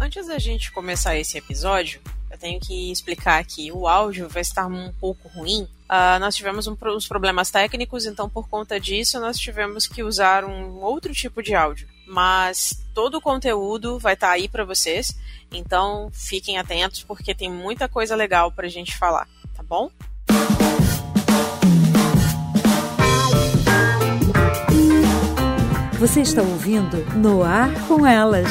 Antes da gente começar esse episódio, eu tenho que explicar que o áudio vai estar um pouco ruim. Uh, nós tivemos um, uns problemas técnicos, então por conta disso nós tivemos que usar um outro tipo de áudio. Mas todo o conteúdo vai estar aí para vocês, então fiquem atentos porque tem muita coisa legal para a gente falar, tá bom? Você está ouvindo No Ar com Elas.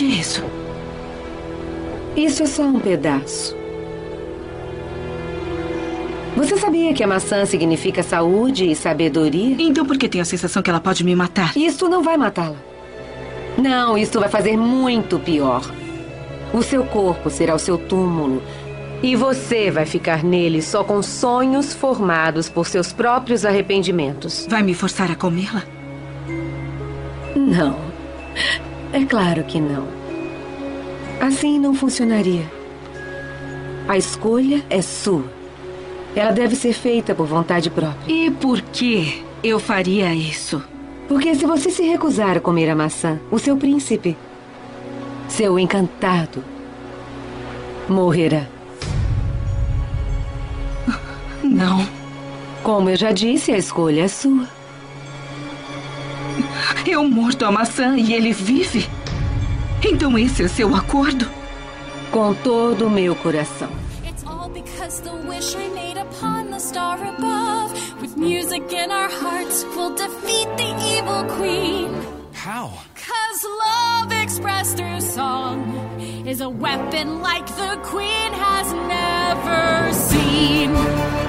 O que é isso? Isso é só um pedaço. Você sabia que a maçã significa saúde e sabedoria? Então por que tenho a sensação que ela pode me matar? Isso não vai matá-la. Não, isso vai fazer muito pior. O seu corpo será o seu túmulo. E você vai ficar nele só com sonhos formados por seus próprios arrependimentos. Vai me forçar a comê-la? Não. É claro que não. Assim não funcionaria. A escolha é sua. Ela deve ser feita por vontade própria. E por que eu faria isso? Porque se você se recusar a comer a maçã, o seu príncipe, seu encantado, morrerá. Não. Como eu já disse, a escolha é sua. Eu mordo a maçã e ele vive? Então esse é seu acordo? Com todo o meu coração. It's all because the wish I made upon the star above. With music in our hearts, we'll defeat the evil queen. How? Cause love expressed through song is a weapon like the queen has never seen.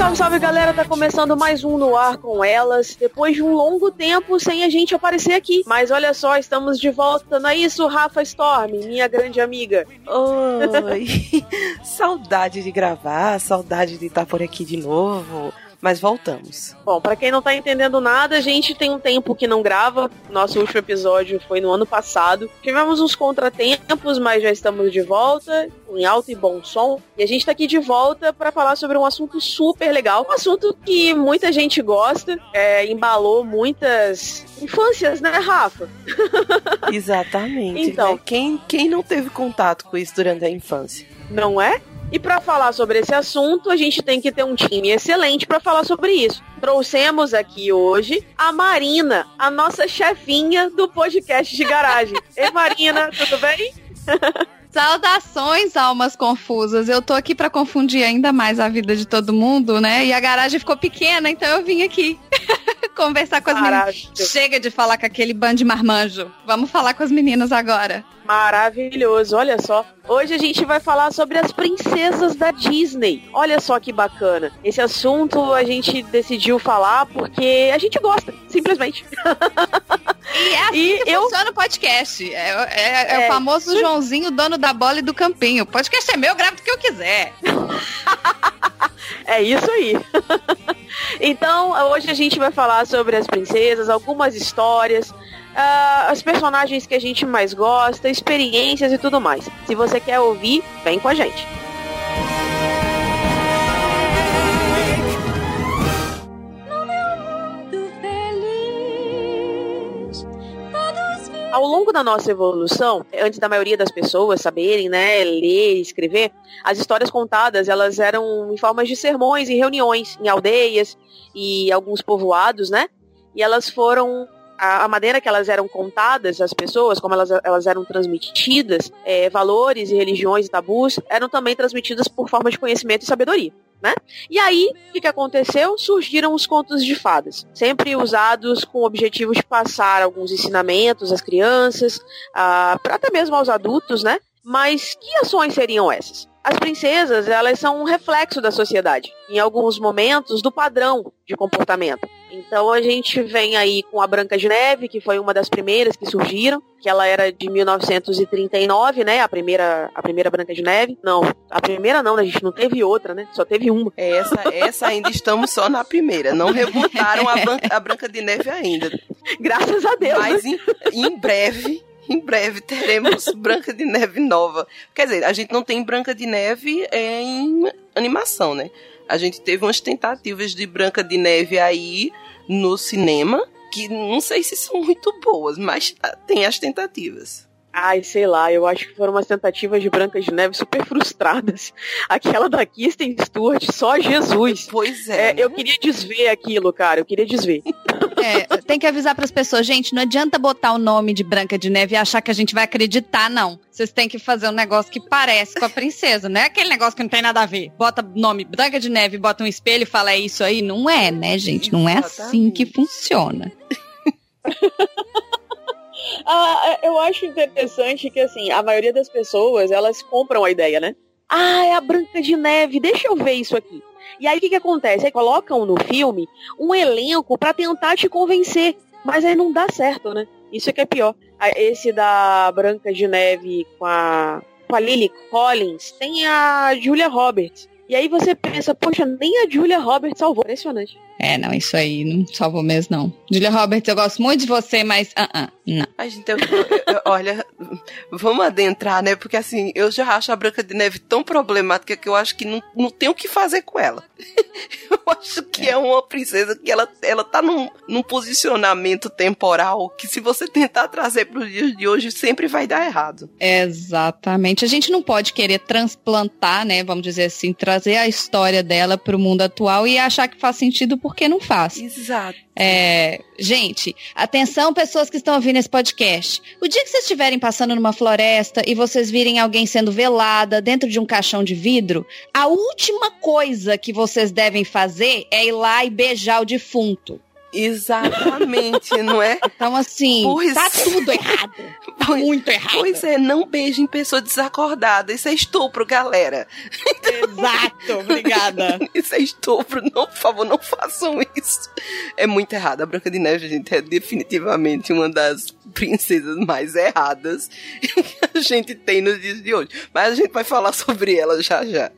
Salve, salve galera, tá começando mais um no ar com elas, depois de um longo tempo sem a gente aparecer aqui. Mas olha só, estamos de volta, não é isso, Rafa Storm, minha grande amiga? Oi, saudade de gravar, saudade de estar por aqui de novo. Mas voltamos. Bom, para quem não tá entendendo nada, a gente tem um tempo que não grava. Nosso último episódio foi no ano passado. Tivemos uns contratempos, mas já estamos de volta, em alto e bom som. E a gente tá aqui de volta para falar sobre um assunto super legal. Um assunto que muita gente gosta, é, embalou muitas infâncias, né, Rafa? Exatamente. Então. né? Quem, quem não teve contato com isso durante a infância? Não é? E para falar sobre esse assunto, a gente tem que ter um time excelente para falar sobre isso. Trouxemos aqui hoje a Marina, a nossa chefinha do podcast de garagem. Ei, Marina, tudo bem? Saudações, almas confusas. Eu tô aqui pra confundir ainda mais a vida de todo mundo, né? E a garagem ficou pequena, então eu vim aqui conversar com as meninas. Maravilha. Chega de falar com aquele bando de marmanjo. Vamos falar com as meninas agora. Maravilhoso, olha só. Hoje a gente vai falar sobre as princesas da Disney. Olha só que bacana. Esse assunto a gente decidiu falar porque a gente gosta, simplesmente. E é assim E que eu- funciona o podcast. É, é- é É, o famoso Joãozinho, dono da bola e do campinho. O podcast é meu, gravo do que eu quiser. É isso aí. então, hoje a gente vai falar sobre as princesas, algumas histórias, as personagens que a gente mais gosta, experiências e tudo mais. Se você quer ouvir, vem com a gente. Ao longo da nossa evolução, antes da maioria das pessoas saberem, né, ler escrever, as histórias contadas, elas eram em formas de sermões e reuniões em aldeias e alguns povoados, né? E elas foram a, a maneira que elas eram contadas, as pessoas, como elas, elas eram transmitidas, é, valores e religiões e tabus, eram também transmitidas por forma de conhecimento e sabedoria. Né? E aí, o que, que aconteceu? Surgiram os contos de fadas, sempre usados com o objetivo de passar alguns ensinamentos às crianças, ah, até mesmo aos adultos, né? Mas que ações seriam essas? As princesas, elas são um reflexo da sociedade, em alguns momentos do padrão de comportamento. Então a gente vem aí com a Branca de Neve, que foi uma das primeiras que surgiram, que ela era de 1939, né? A primeira, a primeira Branca de Neve. Não, a primeira não, né? A gente não teve outra, né? Só teve uma. Essa, essa ainda estamos só na primeira. Não rebutaram a, Ban- a Branca de Neve ainda. Graças a Deus. né? Mas em, em breve em breve teremos Branca de Neve nova. Quer dizer, a gente não tem Branca de Neve em animação, né? A gente teve umas tentativas de Branca de Neve aí no cinema, que não sei se são muito boas, mas tem as tentativas. Ai, sei lá, eu acho que foram umas tentativas de Branca de Neve super frustradas. Aquela da Kirsten Stewart, só Jesus. Pois é. é eu queria desver aquilo, cara, eu queria desver. É, tem que avisar para as pessoas, gente, não adianta botar o nome de Branca de Neve e achar que a gente vai acreditar, não. Vocês têm que fazer um negócio que parece com a princesa, não é aquele negócio que não tem nada a ver. Bota nome Branca de Neve, bota um espelho e fala é isso aí. Não é, né, gente? Não é assim que funciona. Ah, eu acho interessante que, assim, a maioria das pessoas, elas compram a ideia, né? Ah, é a Branca de Neve, deixa eu ver isso aqui. E aí o que, que acontece? Aí colocam no filme um elenco para tentar te convencer. Mas aí não dá certo, né? Isso é que é pior. Esse da Branca de Neve com a, com a Lily Collins tem a Julia Roberts. E aí você pensa, poxa, nem a Julia Roberts salvou. Impressionante. É, não, isso aí não salvou mesmo, não. Julia Roberts, eu gosto muito de você, mas uh -uh, não. A gente, eu, eu, olha, vamos adentrar, né? Porque assim, eu já acho a Branca de Neve tão problemática que eu acho que não, não tem o que fazer com ela. eu acho que é. é, uma princesa que ela, ela tá num, num posicionamento temporal que se você tentar trazer para os dias de hoje, sempre vai dar errado. Exatamente. A gente não pode querer transplantar, né? Vamos dizer assim, trazer a história dela para o mundo atual e achar que faz sentido por porque não faz. Exato. É, gente, atenção pessoas que estão ouvindo esse podcast. O dia que vocês estiverem passando numa floresta e vocês virem alguém sendo velada dentro de um caixão de vidro, a última coisa que vocês devem fazer é ir lá e beijar o defunto. Exatamente, não é? Então, assim, pois... tá tudo errado. Tá pois, muito errado. Pois é, não beijem pessoa desacordada. Isso é estupro, galera. Exato, obrigada. isso é estupro. Não, por favor, não façam isso. É muito errado. A Branca de Neve, gente, é definitivamente uma das princesas mais erradas que a gente tem nos dias de hoje. Mas a gente vai falar sobre ela já já.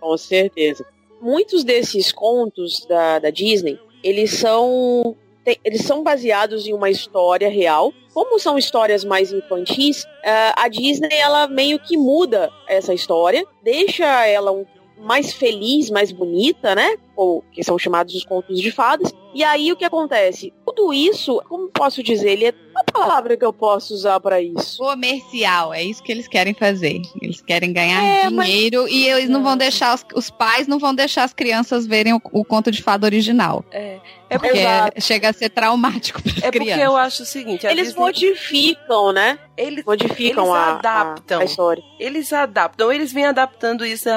Com certeza. Muitos desses contos da, da Disney eles são eles são baseados em uma história real. Como são histórias mais infantis, eh, a Disney ela meio que muda essa história, deixa ela um mais feliz, mais bonita, né? Ou que são chamados os contos de fadas. E aí o que acontece? Tudo isso, como posso dizer, ele é palavra que eu posso usar para isso. Comercial, é isso que eles querem fazer. Eles querem ganhar é, dinheiro mas... e eles não vão deixar os, os, pais não vão deixar as crianças verem o, o conto de fada original. É. É porque Exato. chega a ser traumático para É porque eu acho o seguinte, eles Disney... modificam, né? Eles modificam eles a, adaptam. A, a história. Eles adaptam, eles vêm adaptando isso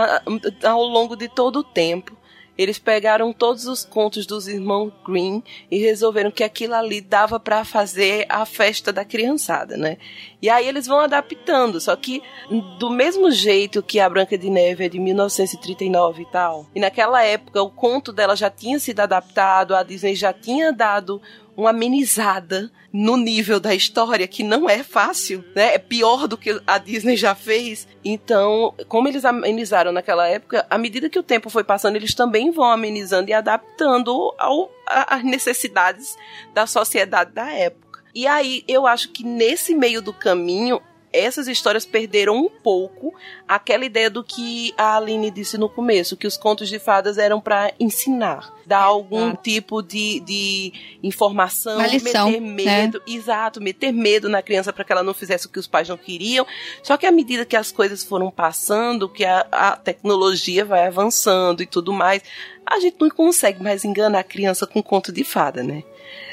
ao longo de todo o tempo. Eles pegaram todos os contos dos irmãos Green e resolveram que aquilo ali dava para fazer a festa da criançada, né? E aí eles vão adaptando, só que do mesmo jeito que a Branca de Neve é de 1939 e tal. E naquela época o conto dela já tinha sido adaptado, a Disney já tinha dado uma amenizada no nível da história, que não é fácil, né? É pior do que a Disney já fez. Então, como eles amenizaram naquela época, à medida que o tempo foi passando, eles também vão amenizando e adaptando ao, às necessidades da sociedade da época. E aí, eu acho que nesse meio do caminho, essas histórias perderam um pouco aquela ideia do que a Aline disse no começo, que os contos de fadas eram para ensinar, dar algum tipo de, de informação, lição, meter medo, né? exato, meter medo na criança para que ela não fizesse o que os pais não queriam. Só que à medida que as coisas foram passando, que a, a tecnologia vai avançando e tudo mais, a gente não consegue mais enganar a criança com conto de fada, né?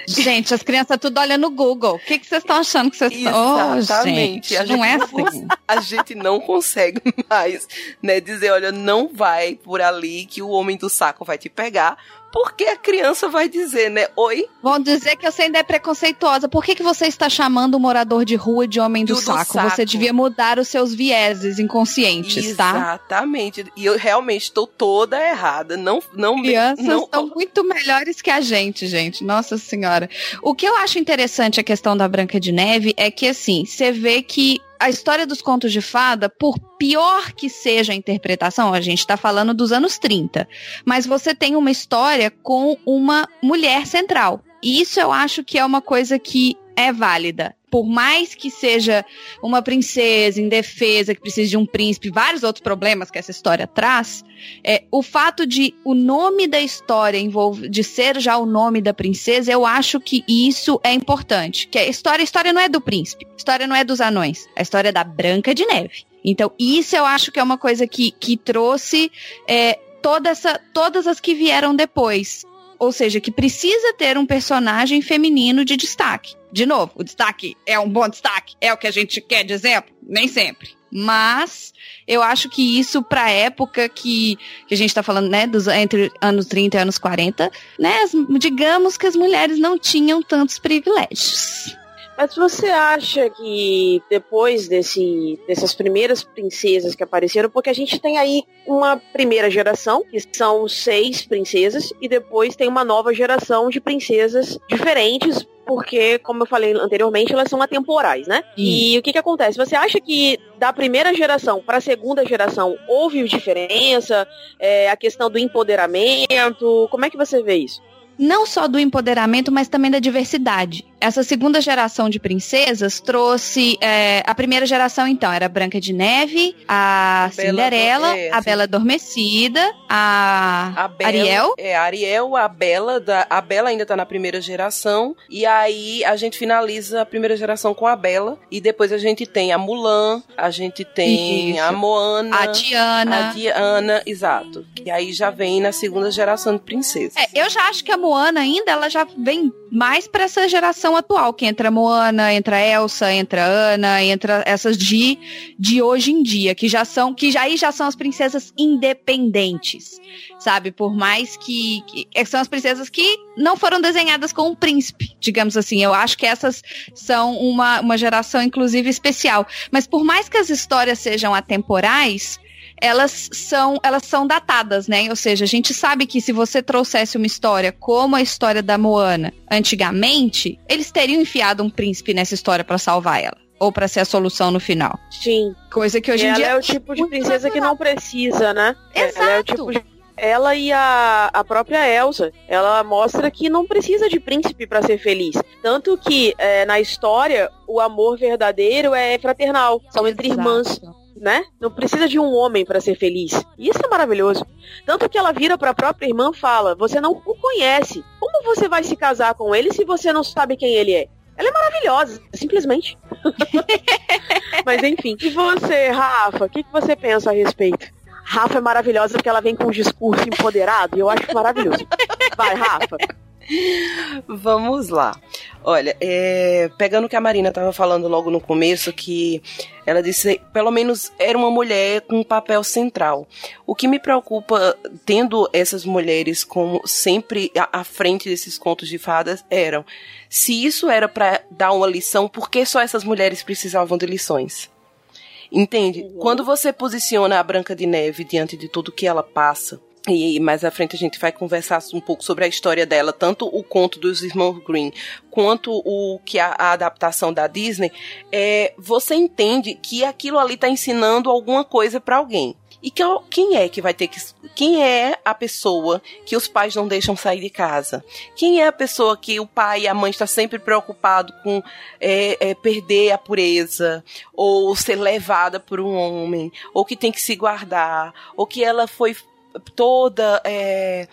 Gente, as crianças tudo olhando no Google. O que, que vocês estão achando que vocês estão? Exatamente. Oh, gente, não é assim. A gente não consegue mais, né, dizer, olha, não vai por ali que o homem do saco vai te pegar, porque a criança vai dizer, né? Oi? Vão dizer que você ainda é preconceituosa. Por que, que você está chamando o morador de rua de homem do, do saco? saco? Você devia mudar os seus vieses inconscientes, Exatamente. tá? Exatamente. E eu realmente estou toda errada. Não, não Crianças não... estão muito melhores que a gente, gente. Nossa Senhora. O que eu acho interessante a questão da Branca de Neve é que, assim, você vê que a história dos contos de fada, por pior que seja a interpretação, a gente está falando dos anos 30, mas você tem uma história com uma mulher central. E isso eu acho que é uma coisa que é válida. Por mais que seja uma princesa indefesa, que precise de um príncipe, vários outros problemas que essa história traz, é, o fato de o nome da história envolve, de ser já o nome da princesa, eu acho que isso é importante. Que a história, a história não é do príncipe, a história não é dos anões, a história é da Branca de Neve. Então, isso eu acho que é uma coisa que, que trouxe é, toda essa, todas as que vieram depois. Ou seja, que precisa ter um personagem feminino de destaque. De novo, o destaque é um bom destaque? É o que a gente quer de exemplo? Nem sempre. Mas eu acho que isso, pra época que, que a gente tá falando, né, dos, entre anos 30 e anos 40, né, as- digamos que as mulheres não tinham tantos privilégios. Mas você acha que depois desse, dessas primeiras princesas que apareceram, porque a gente tem aí uma primeira geração, que são seis princesas, e depois tem uma nova geração de princesas diferentes, porque, como eu falei anteriormente, elas são atemporais, né? E o que que acontece? Você acha que da primeira geração para a segunda geração houve diferença? É, a questão do empoderamento? Como é que você vê isso? não só do empoderamento, mas também da diversidade. Essa segunda geração de princesas trouxe é, a primeira geração, então, era a Branca de Neve, a Bela Cinderela, é, a. Bela Adormecida, a, A Bela, Ariel. É, a Ariel, a Bela, da, a Bela ainda tá na primeira geração. E aí a gente finaliza a primeira geração com a Bela. E depois a gente tem a Mulan, a gente tem Isso. a Moana. a Tiana. A Diana, exato. E aí já vem na segunda geração de princesas. É, eu já acho que a Moana ainda, ela já vem mais pra essa geração atual, que entra Moana, entra Elsa, entra Ana, entra essas de, de hoje em dia, que já são, que já, aí já são as princesas independentes, sabe? Por mais que, que é, são as princesas que não foram desenhadas com um príncipe, digamos assim. Eu acho que essas são uma, uma geração, inclusive, especial. Mas por mais que as histórias sejam atemporais, elas são, elas são datadas, né? Ou seja, a gente sabe que se você trouxesse uma história como a história da Moana antigamente, eles teriam enfiado um príncipe nessa história pra salvar ela. Ou pra ser a solução no final. Sim. Coisa que hoje E em ela dia. é o tipo de princesa que não precisa, né? Exato. Ela é o tipo de... Ela e a, a própria Elsa, ela mostra que não precisa de príncipe pra ser feliz. Tanto que é, na história o amor verdadeiro é fraternal, são entre Exato. irmãs, né? Não precisa de um homem pra ser feliz. Isso é maravilhoso. Tanto que ela vira pra própria irmã e fala: "Você não o conhece. Como você vai se casar com ele se você não sabe quem ele é?" Ela é maravilhosa, simplesmente. Mas enfim. E você, Rafa, o que, que você pensa a respeito? Rafa é maravilhosa porque ela vem com um discurso empoderado e eu acho maravilhoso. Vai, Rafa. Vamos lá. Olha, é, pegando o que a Marina estava falando logo no começo, que ela disse, pelo menos era uma mulher com um papel central. O que me preocupa, tendo essas mulheres como sempre à, à frente desses contos de fadas, eram se isso era para dar uma lição, por que só essas mulheres precisavam de lições? Entende? Quando você posiciona a Branca de Neve diante de tudo que ela passa, e mais à frente a gente vai conversar um pouco sobre a história dela, tanto o conto dos irmãos Green quanto o que a, a adaptação da Disney, é, você entende que aquilo ali está ensinando alguma coisa para alguém. E que, quem é que vai ter que. Quem é a pessoa que os pais não deixam sair de casa? Quem é a pessoa que o pai e a mãe estão sempre preocupados com é, é, perder a pureza, ou ser levada por um homem, ou que tem que se guardar, ou que ela foi toda é,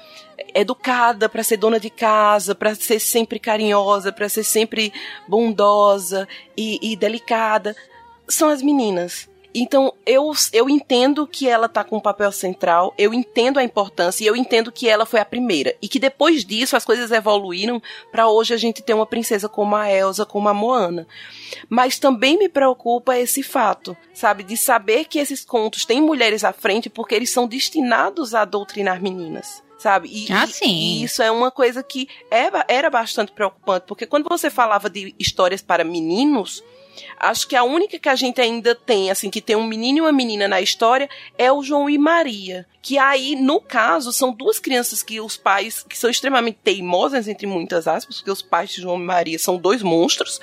educada para ser dona de casa, para ser sempre carinhosa, para ser sempre bondosa e, e delicada, são as meninas. Então eu, eu entendo que ela tá com um papel central, eu entendo a importância e eu entendo que ela foi a primeira. E que depois disso as coisas evoluíram para hoje a gente ter uma princesa como a Elsa, como a Moana. Mas também me preocupa esse fato, sabe, de saber que esses contos têm mulheres à frente porque eles são destinados a doutrinar meninas sabe? E, ah, e- sim. e isso é uma coisa que é, era bastante preocupante, porque quando você falava de histórias para meninos, acho que a única que a gente ainda tem, assim, que tem um menino e uma menina na história é o João e Maria. Que aí, no caso, são duas crianças que os pais, que são extremamente teimosas, entre muitas aspas, porque os pais de João e Maria são dois monstros.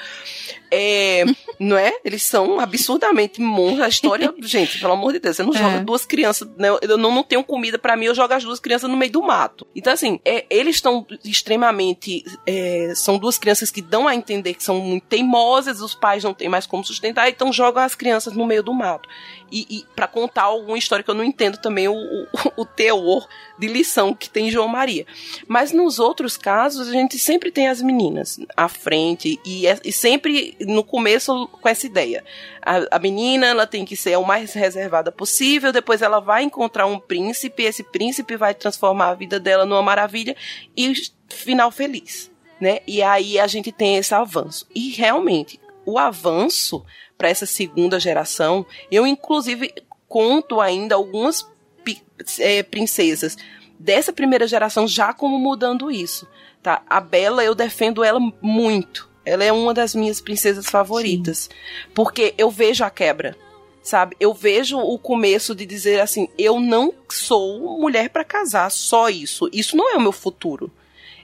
É, não é? Eles são absurdamente monstros. A história, gente, pelo amor de Deus, você não É. joga duas crianças, né? eu não, não tenho comida pra mim, eu jogo as duas crianças no meio do mato. Então, assim, é, eles estão extremamente. é, são duas crianças que dão a entender que são muito teimosas, os pais não têm mais como sustentar, então jogam as crianças no meio do mato. E, e para contar alguma história que eu não entendo também o, o, o teor de lição que tem em João Maria. Mas nos outros casos, a gente sempre tem as meninas à frente e, é- e sempre no começo com essa ideia. A, a menina ela tem que ser o mais reservada possível, depois ela vai encontrar um príncipe, esse príncipe vai transformar a vida dela numa maravilha e final feliz. Né? E aí a gente tem esse avanço. E realmente, o avanço para essa segunda geração, eu inclusive conto ainda algumas eh, princesas dessa primeira geração já como mudando isso, tá? A Bela eu defendo ela muito. Ela é uma das minhas princesas favoritas, porque eu vejo a quebra, sabe? Eu vejo o começo de dizer assim, eu não sou mulher para casar, só isso. Isso não é o meu futuro.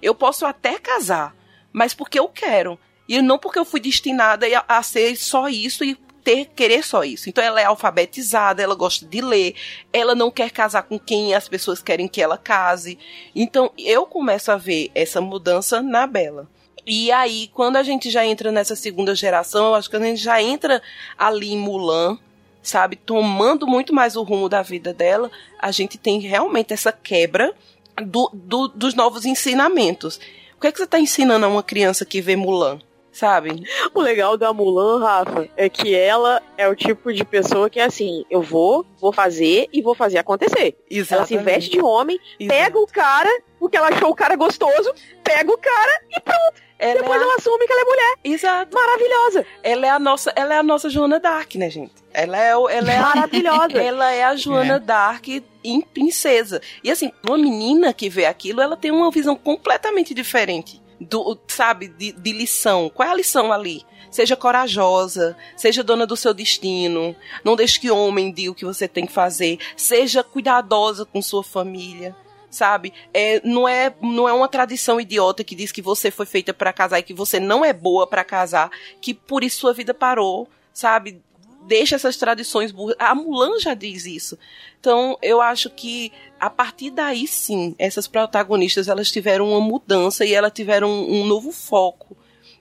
Eu posso até casar, mas porque eu quero. E não porque eu fui destinada a, ser só isso e ter querer só isso. Então ela é alfabetizada, ela gosta de ler, ela não quer casar com quem as pessoas querem que ela case. Então eu começo a ver essa mudança na Bela. E aí, quando a gente já entra nessa segunda geração, eu acho que a gente já entra ali em Mulan, sabe, tomando muito mais o rumo da vida dela, a gente tem realmente essa quebra do, do- dos novos ensinamentos. O que é que você está ensinando a uma criança que vê Mulan? Sabe? O legal da Mulan, Rafa, é que ela é o tipo de pessoa que é assim, eu vou, vou fazer e vou fazer acontecer. Ela se veste de homem, pega o cara, porque ela achou o cara gostoso, pega o cara e pronto. Ela Depois é a- ela assume que ela é mulher. Exato. Maravilhosa. Ela é a nossa, ela é a nossa Joana Dark, né, gente? Ela é, o- ela é Maravilhosa. ela é a Joana Dark em princesa. E assim, uma menina que vê aquilo, ela tem uma visão completamente diferente do, sabe, de, de lição. Qual é a lição ali? Seja corajosa, seja dona do seu destino, não deixe que homem diga o que você tem que fazer, seja cuidadosa com sua família sabe? É, não, é, não é uma tradição idiota que diz que você foi feita para casar e que você não é boa para casar, que por isso sua vida parou, sabe? Deixa essas tradições burras. A Mulan já diz isso. Então, eu acho que a partir daí sim, essas protagonistas elas tiveram uma mudança e elas tiveram um, um novo foco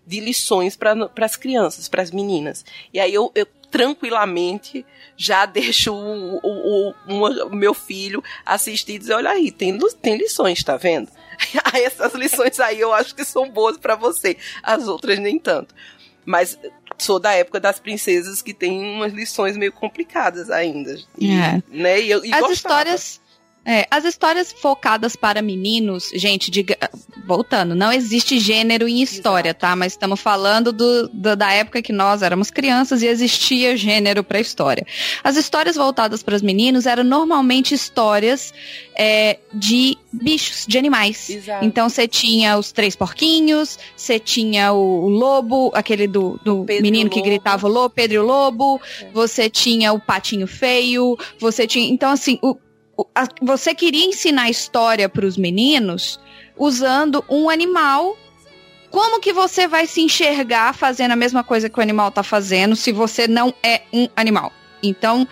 de lições para as crianças, para as meninas. E aí eu, eu tranquilamente já deixo o, o, o, meu filho assistir e dizer, olha aí, tem, tem lições, tá vendo? Essas lições aí eu acho que são boas para você, as outras nem tanto. Mas sou da época das princesas que tem umas lições meio complicadas ainda. E, É. né? E, eu- e As gostava. histórias. É, as histórias focadas para meninos, gente, diga, voltando, não existe gênero em história, tá? Mas estamos falando do, do- da época que nós éramos crianças e existia gênero para história. As histórias voltadas para os meninos eram normalmente histórias é, de bichos, de animais. Exato. Então você tinha os três porquinhos, você tinha o, o lobo, aquele do, do menino que gritava o lobo, Pedro e o lobo, você tinha o patinho feio, você tinha. Então, assim, o, você queria ensinar história para os meninos usando um animal. Como que você vai se enxergar fazendo a mesma coisa que o animal tá fazendo se você não é um animal? Então,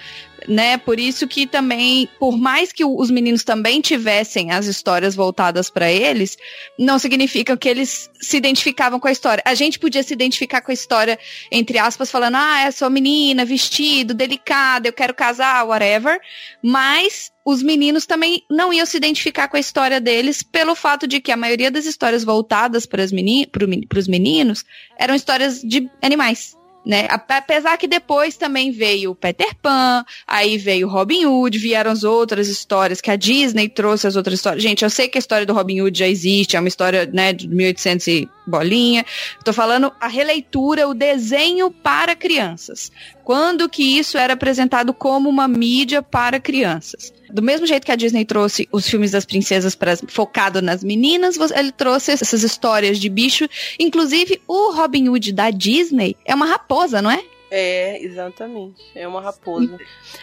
né, por isso que também, por mais que os meninos também tivessem as histórias voltadas para eles, não significa que eles se identificavam com a história. A gente podia se identificar com a história, entre aspas, falando, ah, eu sou menina, vestido, delicada, eu quero casar, whatever. Mas os meninos também não iam se identificar com a história deles pelo fato de que a maioria das histórias voltadas para os meninos eram histórias de animais. Né? Ape- Apesar que depois também veio Peter Pan, aí veio o Robin Hood, vieram as outras histórias que a Disney trouxe as outras histórias. Gente, eu sei que a história do Robin Hood já existe, é uma história né, de 1800 e bolinha. Tô falando a releitura, o desenho para crianças. Quando que isso era apresentado como uma mídia para crianças? Do mesmo jeito que a Disney trouxe os filmes das princesas para focado nas meninas, ele trouxe essas histórias de bicho. Inclusive, o Robin Hood da Disney é uma raposa, não é? É, exatamente. É uma raposa.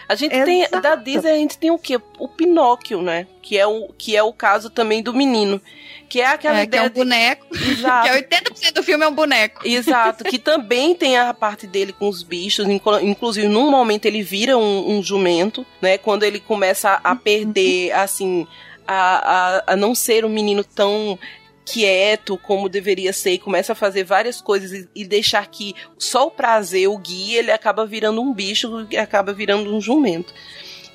A gente Exato. tem da Disney a gente tem o quê? O Pinóquio, né? Que é o que é o caso também do menino, que é aquela É, que é ideia um boneco. de... Exato. Que é 80% do filme é um boneco. Exato, que também tem a parte dele com os bichos, inclu- inclusive num momento ele vira um, um jumento, né? Quando ele começa a perder, assim, a, a, a não ser um menino tão quieto como deveria ser e começa a fazer várias coisas e, e deixar que só o prazer o guia, ele acaba virando um bicho e acaba virando um jumento.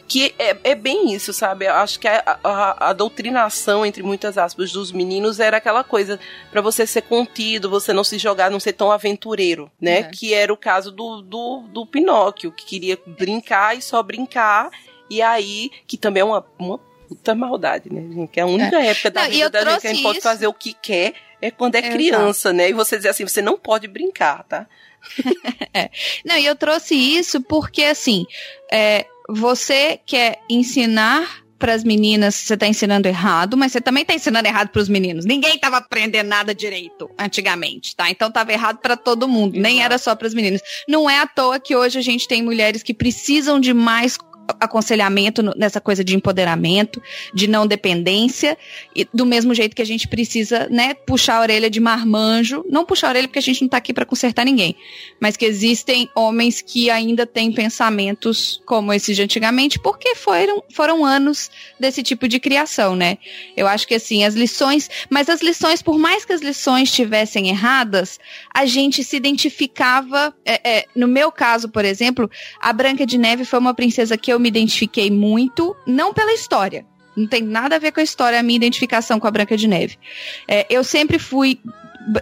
Que é, é bem isso, sabe? Eu acho que a, a, a doutrinação, entre muitas aspas, dos meninos era aquela coisa Pra você ser contido, você não se jogar, não ser tão aventureiro, né? É. Que era o caso do, do, do Pinóquio, que queria brincar e só brincar, e aí, que também é uma, uma puta maldade, né, gente? Que é a única época da Não, vida da gente que a gente pode fazer o que quer é quando é Exato. criança, né? E você dizer assim, você não pode brincar, tá? Não, e eu trouxe isso porque, assim, é, você quer ensinar para as meninas, você tá ensinando errado, mas você também tá ensinando errado para os meninos. Ninguém tava aprendendo nada direito antigamente, tá? Então tava errado para todo mundo, nem Exato. era só para as meninas. Não é à toa que hoje a gente tem mulheres que precisam de mais aconselhamento nessa coisa de empoderamento, de não dependência, e do mesmo jeito que a gente precisa, né, puxar a orelha de marmanjo, não puxar a orelha porque a gente não tá aqui para consertar ninguém, mas que existem homens que ainda têm pensamentos como esses de antigamente, porque foram, foram anos desse tipo de criação, né? Eu acho que assim, as lições, mas as lições, por mais que as lições estivessem erradas, a gente se identificava, é, é, no meu caso, por exemplo, a Branca de Neve foi uma princesa que eu me identifiquei muito, não pela história. Não tem nada a ver com a história, a minha identificação com a Branca de Neve. É, eu sempre fui.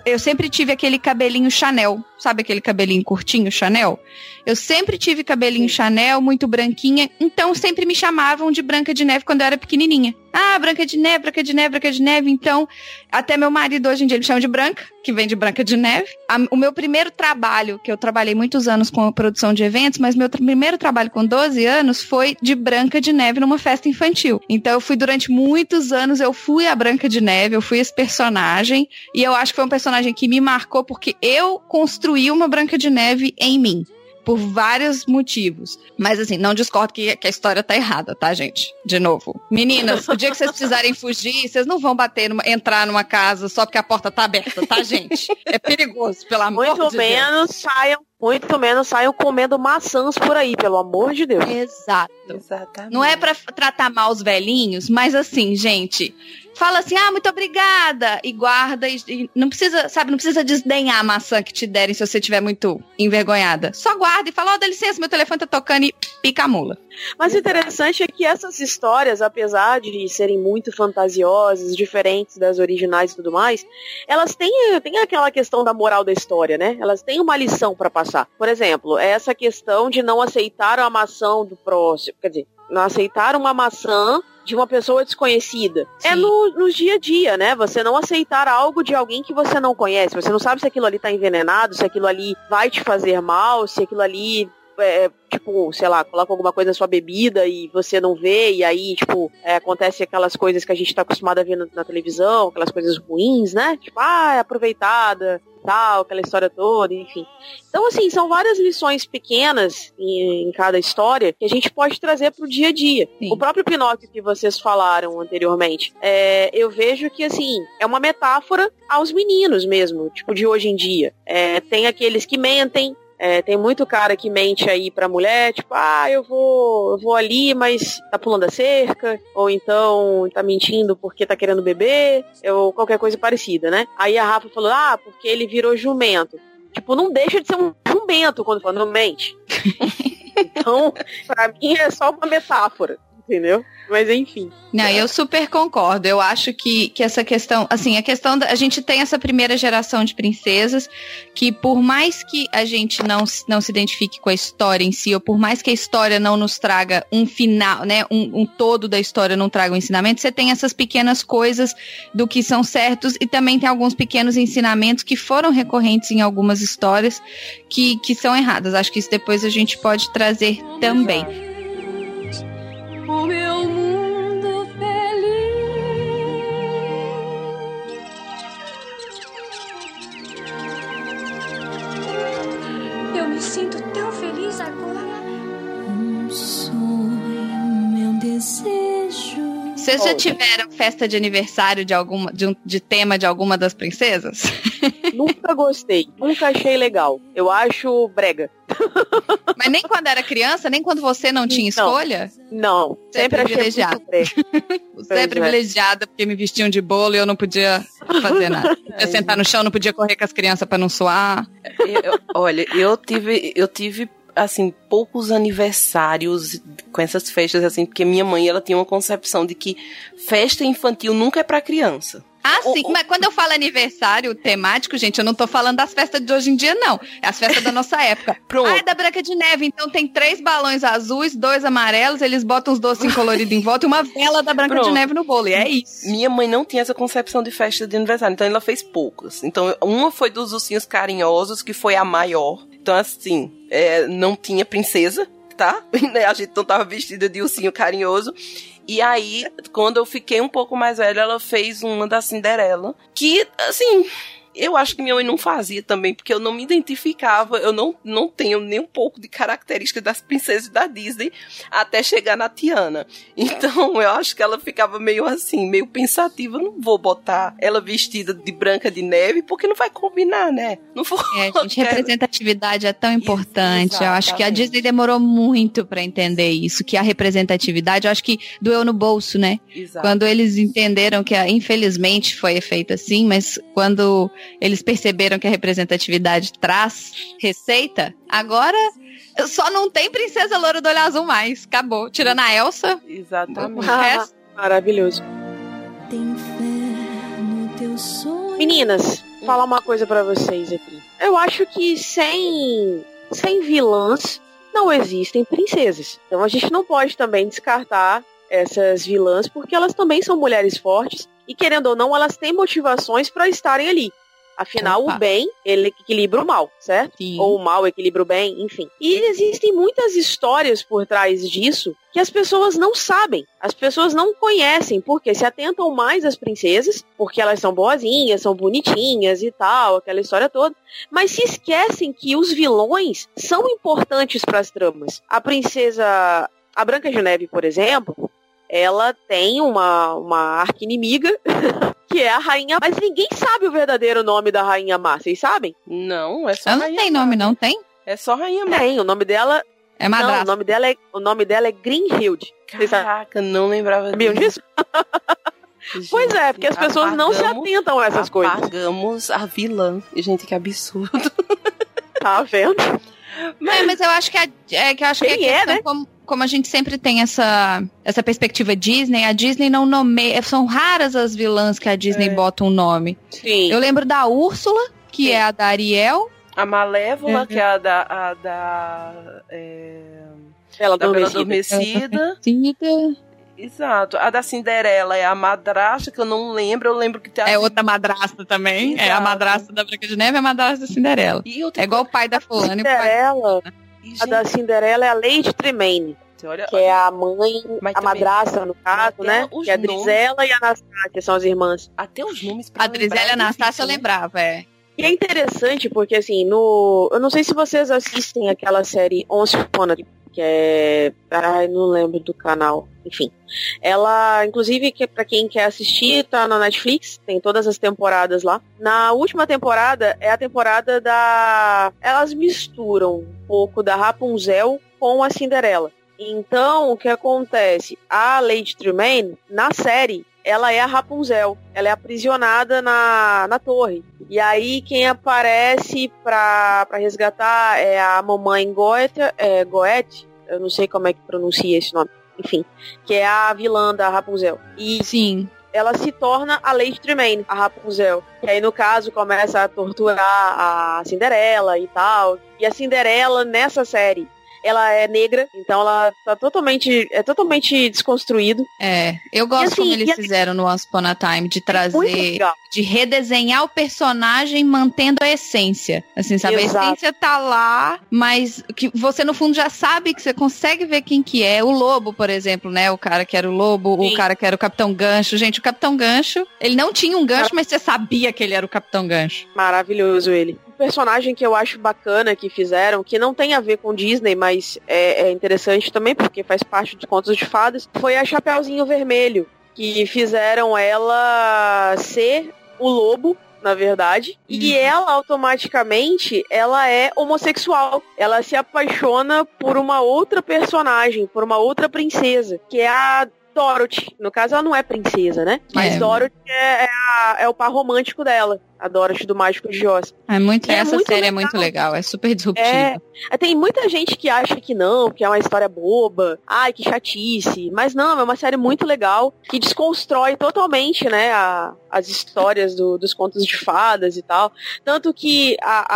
Eu sempre tive aquele cabelinho Chanel. Sabe aquele cabelinho curtinho Chanel? Eu sempre tive cabelinho Chanel, muito branquinha. Então sempre me chamavam de Branca de Neve quando eu era pequenininha. Ah, Branca de Neve, Branca de Neve, Branca de Neve. Então, até meu marido hoje em dia ele chama de Branca, que vem de Branca de Neve. A- o meu primeiro trabalho, que eu trabalhei muitos anos com a produção de eventos, mas meu primeiro trabalho com 12 anos foi de Branca de Neve numa festa infantil. Então eu fui durante muitos anos, eu fui a Branca de Neve, eu fui esse personagem, e eu acho que foi um personagem que me marcou porque eu construí uma Branca de Neve em mim. Por vários motivos. Mas assim, não discordo que, que a história tá errada, tá, gente? De novo. Meninas, o dia que vocês precisarem fugir, vocês não vão bater numa, entrar numa casa só porque a porta tá aberta, tá, gente? É perigoso, pelo amor Muito de Deus. menos saiam, muito menos saiam comendo maçãs por aí, pelo amor de Deus. Exato. Exatamente. Não é pra tratar mal os velhinhos, mas assim, gente, fala assim, ah, muito obrigada, e guarda, e, e não precisa, sabe, não precisa desdenhar a maçã que te derem se você estiver muito envergonhada. Só guarda e fala, ó, dá licença, meu telefone tá tocando e pica a mula. Mas o interessante é que essas histórias, apesar de serem muito fantasiosas, diferentes das originais e tudo mais, elas têm, têm aquela questão da moral da história, né? Elas têm uma lição pra passar. Por exemplo, essa questão de não aceitar a maçã do próximo, quer dizer, não aceitar uma maçã de uma pessoa desconhecida. É Sim. no, no dia a dia, né? Você não aceitar algo de alguém que você não conhece. Você não sabe se aquilo ali tá envenenado, se aquilo ali vai te fazer mal, se aquilo ali é, tipo, sei lá, coloca alguma coisa na sua bebida e você não vê, e aí, tipo, é, acontece aquelas coisas que a gente tá acostumado a ver na, na televisão, aquelas coisas ruins, né? Tipo, ah, é aproveitada, tal, aquela história toda, enfim. Então, assim, são várias lições pequenas em, em cada história que a gente pode trazer pro dia a dia. Sim. O próprio Pinóquio que vocês falaram anteriormente, é, eu vejo que, assim, é uma metáfora aos meninos mesmo, tipo, de hoje em dia. É, tem aqueles que mentem, é, tem muito cara que mente aí pra mulher, tipo, ah, eu vou, eu vou ali, mas tá pulando a cerca, ou então tá mentindo porque tá querendo beber, ou qualquer coisa parecida, né? Aí a Rafa falou, ah, porque ele virou jumento. Tipo, não deixa de ser um jumento quando fala, não mente. então, pra mim é só uma metáfora, entendeu? Mas enfim. Não, eu super concordo. Eu acho que, que essa questão, assim, a questão da. A gente tem essa primeira geração de princesas que, por mais que a gente não, se- não se identifique com a história em si, ou por mais que a história não nos traga um final, né? Um, um todo da história não traga um ensinamento, você tem essas pequenas coisas do que são certos e também tem alguns pequenos ensinamentos que foram recorrentes em algumas histórias que, que são erradas. Acho que isso depois a gente pode trazer também. O meu mundo feliz. Eu me sinto tão diz agora. Um sonho, meu desejo. Vocês já Olha. tiveram festa de aniversário de alguma de, um- de tema de alguma das princesas? Nunca gostei, nunca achei legal. Eu acho brega. Mas nem quando era criança, nem quando você não tinha Não. escolha? Não, Você é sempre brega. Você Pois é é. privilegiada porque me vestiam de bolo e eu não podia fazer nada. Não podia sentar no chão, não podia correr com as crianças pra não suar. Eu- eu- olha, eu tive, eu tive assim poucos aniversários com essas festas assim, porque minha mãe ela tinha uma concepção de que festa infantil nunca é pra criança. Ah, sim. o- Mas quando eu falo aniversário temático, gente, eu não tô falando das festas de hoje em dia, não. É as festas da nossa época. Pronto. Ah, é da Branca de Neve. Então tem três balões azuis, dois amarelos, eles botam os docinhos coloridos em volta e uma vela da Branca de Pronto. Neve no bolo. E é isso. Minha mãe não tinha essa concepção de festa de aniversário, então ela fez poucas. Então, uma foi dos ursinhos carinhosos, que foi a maior. Então, assim, é, não tinha princesa, tá? A gente não tava vestida de ursinho carinhoso. E aí, quando eu fiquei um pouco mais velha, ela fez uma da Cinderela. Que, assim, eu acho que minha mãe não fazia também, porque eu não me identificava, eu não, não tenho nem um pouco de característica das princesas da Disney até chegar na Tiana. Então, eu acho que ela ficava meio assim, meio pensativa. Não vou botar ela vestida de branca de neve, porque não vai combinar, né? Não vou. É, gente, quero- representatividade é tão importante. Eu acho que a Exatamente. Disney demorou muito pra entender isso, que a representatividade, eu acho que doeu no bolso, né? Exato. Quando eles entenderam que, a- infelizmente, foi feito assim, mas quando eles perceberam que a representatividade traz receita, agora só não tem princesa loura do olho azul mais. Acabou. Tirando a Elsa, Exatamente. resto. Maravilhoso. Tem fé no teu sonho. Meninas, falar uma coisa pra vocês aqui. Eu acho que sem sem vilãs não existem princesas. Então a gente não pode também descartar essas vilãs porque elas também são mulheres fortes e querendo ou não elas têm motivações pra estarem ali. Afinal, Opa. o bem, ele equilibra o mal, certo? Sim. Ou o mal equilibra o bem, enfim. E existem muitas histórias por trás disso que as pessoas não sabem. As pessoas não conhecem, porque se atentam mais às princesas, porque elas são boazinhas, são bonitinhas e tal, aquela história toda. Mas se esquecem que os vilões são importantes para as tramas. A princesa. A Branca de Neve, por exemplo, ela tem uma, uma arqui-inimiga. Que é a rainha, mas ninguém sabe o verdadeiro nome da rainha má, vocês sabem? Não, é só Ela não tem má. nome, não tem? É só rainha má. Tem, o nome dela É Não, o madrasta. nome dela é, o nome dela é Greenhild. Caraca, não lembrava sabiam disso? Gente, Pois é, porque as pessoas não se atentam a essas coisas. Apagamos a vilã. Gente, que absurdo. Tá vendo? É, mas eu acho que, a, é, que eu acho que Quem a é, né? como, como a gente sempre tem essa, essa perspectiva Disney, a Disney não nomeia. São raras as vilãs que a Disney É. bota um nome. Sim. Eu lembro da Úrsula, que Sim. é a da Ariel. A Malévola, Uhum. que é a da. A da é, Ela da Bela adormecida. Adormecida. Cida. Exato. A da Cinderela é a madrasta, que eu não lembro. Eu lembro que tem a É outra madrasta também. É a Exato. madrasta da Branca de Neve e a madrasta da Cinderela. E outra É igual o pai da fulana e o pai Cinderela, E, a da Cinderela é a Lady Tremaine, olha, que é a mãe, Mas a madrasta no caso, né? Que é a nomes- Drizella e a Anastácia são as irmãs. até os nomes pra A Drizella e a Anastácia eu lembrava, é. E é interessante porque, assim, no. Eu não sei se vocês assistem aquela série Once Upon a que é. Ai, não lembro do canal. Enfim. Ela, inclusive, que para quem quer assistir, tá na Netflix, tem todas as temporadas lá. Na última temporada é a temporada da. Elas misturam um pouco da Rapunzel com a Cinderela. Então, o que acontece? A Lady Tremaine, na série, ela é a Rapunzel. Ela é aprisionada na, na torre. E aí quem aparece pra, pra resgatar é a mamãe Goethe, é, Goethe, eu não sei como é que pronuncia esse nome, enfim, que é a vilã da Rapunzel. E Sim. ela se torna a Lady Tremaine, a Rapunzel. Que aí, no caso, começa a torturar a Cinderela e tal. E a Cinderela, nessa série, ela é negra, então ela tá totalmente, é totalmente desconstruído. É. Eu gosto assim, como eles e a- fizeram no Once Upon a Time, de Muito trazer de redesenhar o personagem mantendo a essência. Assim, sabe? A Exato. essência tá lá, mas que você no fundo já sabe que você consegue ver quem que é. O lobo, por exemplo, né? O cara que era o lobo, Sim. o cara que era o Capitão Gancho. Gente, o Capitão Gancho, ele não tinha um gancho, mas você sabia que ele era o Capitão Gancho. Maravilhoso ele. Personagem que eu acho bacana que fizeram, que não tem a ver com Disney, mas é, é interessante também, porque faz parte dos contos de fadas, foi a Chapeuzinho Vermelho. Que fizeram ela ser o lobo na verdade. E Uhum. ela automaticamente, ela é homossexual. Ela se apaixona por uma outra personagem, por uma outra princesa, que é a Dorothy. No caso, ela não é princesa, né? Mas É. Dorothy é, é a- é o par romântico dela. A Dorothy do Mágico de Oz. É muito, é essa muito série é legal. muito legal, é super disruptiva. É, tem muita gente que acha que não, que é uma história boba, ai, que chatice. Mas não, é uma série muito legal, que desconstrói totalmente, né, a- as histórias do- dos contos de fadas e tal. Tanto que a,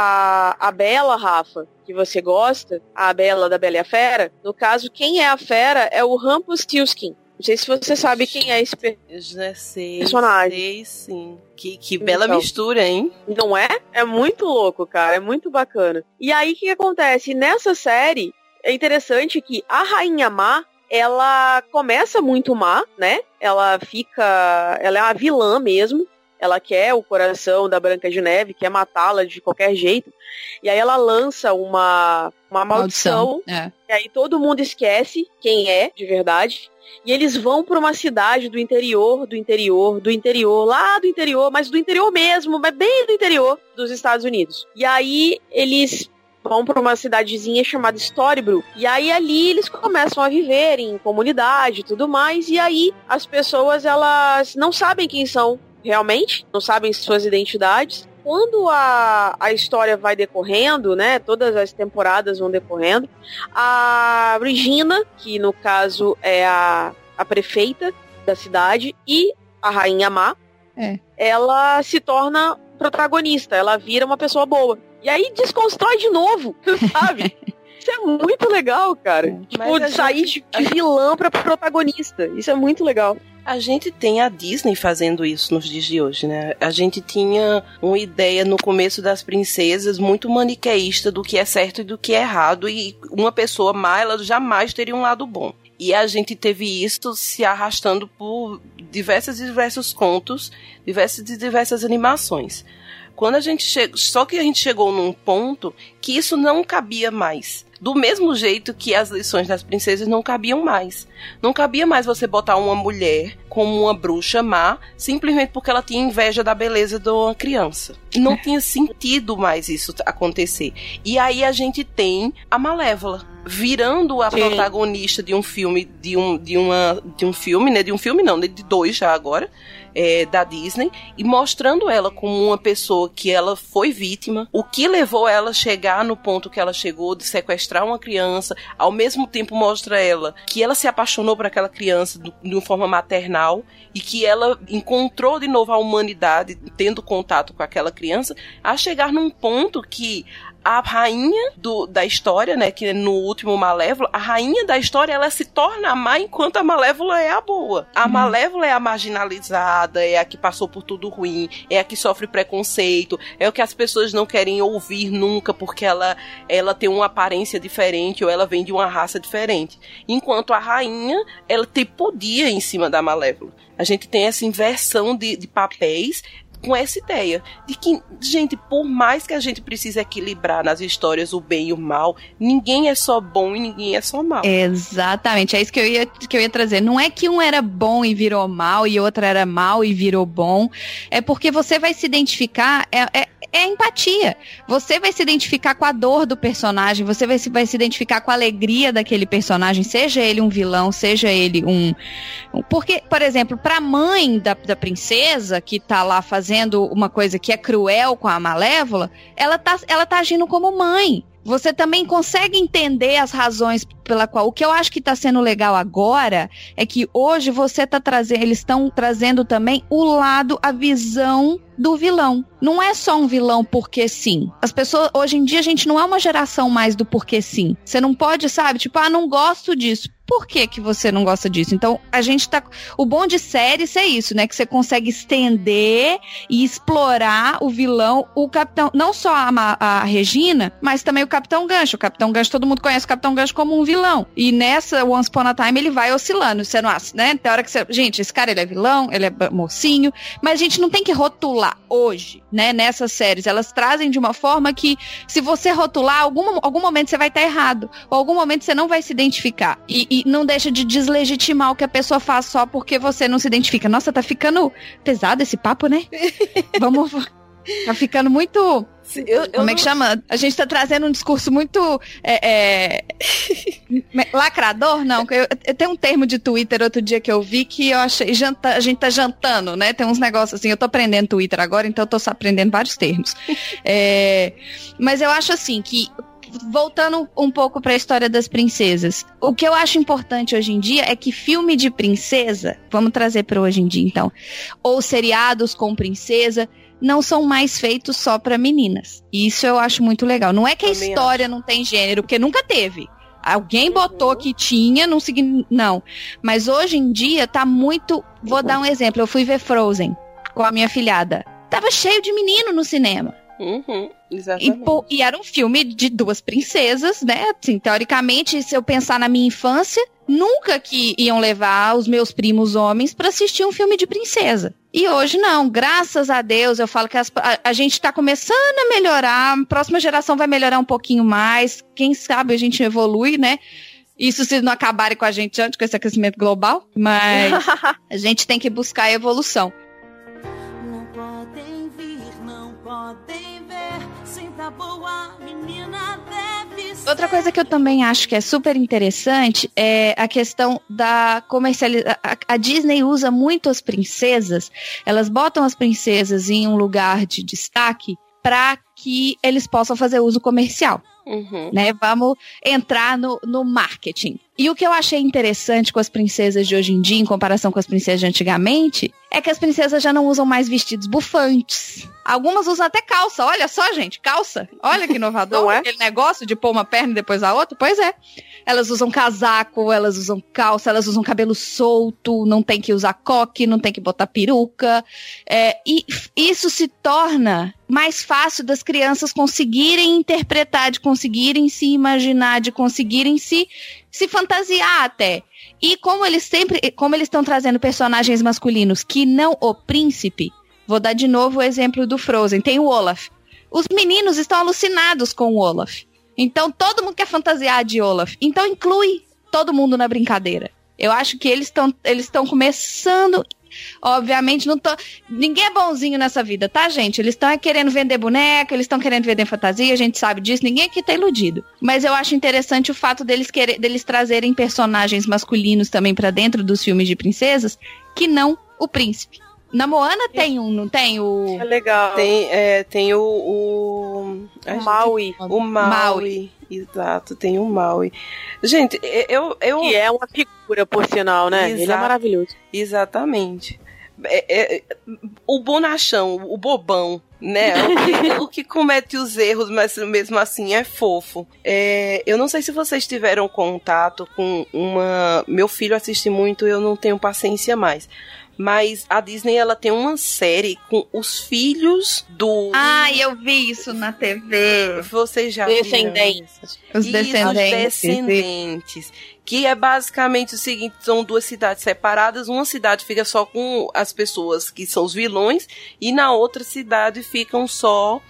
a, a Bela, Rafa, que você gosta, a Bela da Bela e a Fera, no caso, quem é a fera é o Rumpelstiltskin. Não sei se você sabe quem é esse per- Eu já sei. Personagem. Sei, sim. Que, que bela Então. mistura, hein? Não é? É muito louco, cara. É muito bacana. E aí, o que, que acontece? Nessa série, é interessante que a Rainha Má, ela começa muito má, né? Ela fica... Ela é uma vilã mesmo. Ela quer o coração da Branca de Neve, quer matá-la de qualquer jeito. E aí ela lança uma, uma maldição É. e aí todo mundo esquece quem é, de verdade. E eles vão para uma cidade do interior, do interior, do interior, lá do interior, mas do interior mesmo, mas bem do interior dos Estados Unidos. E aí eles vão para uma cidadezinha chamada Storybrooke. E aí ali eles começam a viver em comunidade e tudo mais. E aí as pessoas elas não sabem quem são realmente, não sabem suas identidades. Quando a, a história vai decorrendo, né? Todas as temporadas vão decorrendo, a Regina, que no caso é a, a prefeita da cidade, e a Rainha Má, É. ela se torna protagonista, ela vira uma pessoa boa. E aí desconstrói de novo, sabe? Isso é muito legal, cara. Tipo, Mas a de sair de, de vilã pra protagonista. Isso é muito legal. A gente tem a Disney fazendo isso nos dias de hoje, né? A gente tinha uma ideia no começo das princesas muito maniqueísta do que é certo e do que é errado, e uma pessoa má, ela jamais teria um lado bom. E a gente teve isso se arrastando por diversos e diversos contos, diversas e diversas animações. Quando a gente chegou, só que a gente chegou num ponto que isso não cabia mais. Do mesmo jeito que as lições das princesas não cabiam mais. Não cabia mais você botar uma mulher como uma bruxa má simplesmente porque ela tinha inveja da beleza de uma criança. Não tinha sentido mais isso acontecer. E aí a gente tem a Malévola virando a Sim. protagonista de um filme de um de uma de um filme, né, de um filme não, né, de dois já agora, é, da Disney e mostrando ela como uma pessoa que ela foi vítima, o que levou ela a chegar no ponto que ela chegou de sequestrar uma criança, ao mesmo tempo mostra ela que ela se apaixonou por aquela criança do- de uma forma maternal e que ela encontrou de novo a humanidade tendo contato com aquela criança, a chegar num ponto que a rainha do, da história, né, que no último Malévola, a rainha da história, ela se torna a má enquanto a Malévola é a boa. A Malévola é a marginalizada, é a que passou por tudo ruim, é a que sofre preconceito, é o que as pessoas não querem ouvir nunca porque ela, ela tem uma aparência diferente ou ela vem de uma raça diferente. Enquanto a rainha, ela tem podia em cima da Malévola. A gente tem essa inversão de, de papéis com essa ideia de que, gente, por mais que a gente precise equilibrar nas histórias o bem e o mal, ninguém é só bom e ninguém é só mal. Exatamente, é isso que eu, ia, que eu ia trazer. Não é que um era bom e virou mal e outro era mal e virou bom. É porque você vai se identificar, é, é, é empatia. Você vai se identificar com a dor do personagem, você vai se, vai se identificar com a alegria daquele personagem, seja ele um vilão, seja ele um. porque, por exemplo, pra mãe da, da princesa, que tá lá fazendo uma coisa que é cruel com a Malévola, ela tá, ela tá agindo como mãe. Você também consegue entender as razões pela qual. O que eu acho que está sendo legal agora é que hoje você tá trazendo, eles estão trazendo também o lado, a visão do vilão. Não é só um vilão porque sim. As pessoas, hoje em dia, a gente não é uma geração mais do porque sim. Você não pode, sabe, tipo, ah, não gosto disso. Por que, que você não gosta disso? Então, a gente tá. O bom de séries é isso, né? Que você consegue estender e explorar o vilão, o capitão. Não só a, a Regina, mas também o Capitão Gancho. O Capitão Gancho, todo mundo conhece o Capitão Gancho como um vilão. E nessa Once Upon a Time ele vai oscilando. Você não acha, né? Tem hora que você. Gente, esse cara ele é vilão, ele é mocinho. Mas a gente não tem que rotular rotular hoje, né, nessas séries, elas trazem de uma forma que, se você rotular, algum, algum momento você vai estar errado, ou algum momento você não vai se identificar. E, e não deixa de deslegitimar o que a pessoa faz só porque você não se identifica. Nossa, tá ficando pesado esse papo, né? Vamos. Tá ficando muito. Eu, eu Como é que não- chama? A gente tá trazendo um discurso muito. é, é, lacrador? Não. Eu, eu tenho um termo de Twitter outro dia que eu vi que eu achei. Janta, a gente tá jantando, né? Tem uns negócios assim. Eu tô aprendendo Twitter agora, então eu tô aprendendo vários termos. É, mas eu acho assim que. Voltando um pouco pra história das princesas. O que eu acho importante hoje em dia é que filme de princesa, vamos trazer para hoje em dia então, ou seriados com princesa, não são mais feitos só pra meninas. E Isso eu acho muito legal. Não é que a Também história não tem gênero, porque nunca teve. Alguém botou que tinha, não significa. Não. Mas hoje em dia tá muito. Vou dar um exemplo. Eu fui ver Frozen com a minha filhada. Tava cheio de menino no cinema. Uhum, E, exatamente. pô, e era um filme de duas princesas, né? Assim, teoricamente, se eu pensar na minha infância, nunca que iam levar os meus primos homens pra assistir um filme de princesa. E hoje não, graças a Deus, eu falo que as- a, a gente tá começando a melhorar, a próxima geração vai melhorar um pouquinho mais, quem sabe a gente evolui, né? Isso se não acabarem com a gente antes com esse aquecimento global, mas a gente tem que buscar a evolução. Outra coisa que eu também acho que é super interessante é a questão da comercialização. A Disney usa muito as princesas, elas botam as princesas em um lugar de destaque para que eles possam fazer uso comercial Uhum. né? Vamos entrar no, no marketing. E o que eu achei interessante com as princesas de hoje em dia, em comparação com as princesas de antigamente, é que as princesas já não usam mais vestidos bufantes. Algumas usam até calça. Olha só, gente, calça. Olha que inovador. É? Aquele negócio de pôr uma perna e depois a outra. Pois é. Elas usam casaco, elas usam calça, elas usam cabelo solto, não tem que usar coque, não tem que botar peruca. É, e isso se torna mais fácil das crianças conseguirem interpretar, de conseguirem se imaginar, de conseguirem se, se fantasiar até. E como eles sempre, como eles estão trazendo personagens masculinos que não o príncipe, vou dar de novo o exemplo do Frozen, tem o Olaf. Os meninos estão alucinados com o Olaf. Então todo mundo quer fantasiar de Olaf. Então inclui todo mundo na brincadeira. Eu acho que eles estão eles estão começando Obviamente, não tô. Ninguém é bonzinho nessa vida, tá, gente? Eles estão querendo vender boneca, eles estão querendo vender fantasia, a gente sabe disso, ninguém aqui tá iludido. Mas eu acho interessante o fato deles querer, deles trazerem personagens masculinos também pra dentro dos filmes de princesas, que não o príncipe. Na Moana tem um, não tem? O. É legal. Tem, é, tem o. O, o Maui. o Maui. Exato, tem o Maui. Gente, eu. eu Que é uma figura, por sinal, né? Ele é Exato. maravilhoso. Exatamente. É- é- o bonachão, o bobão, né? O que, o que comete os erros, mas mesmo assim é fofo. É, eu não sei se vocês tiveram contato com uma. Meu filho assiste muito, eu não tenho paciência mais. Mas a Disney ela tem uma série com os filhos do. Ah, eu vi isso na TV. Vocês já viram? Descendentes. Os Isso, descendentes. Os descendentes. Que é basicamente o seguinte: são duas cidades separadas. Uma cidade fica só com as pessoas que são os vilões, e na outra cidade ficam só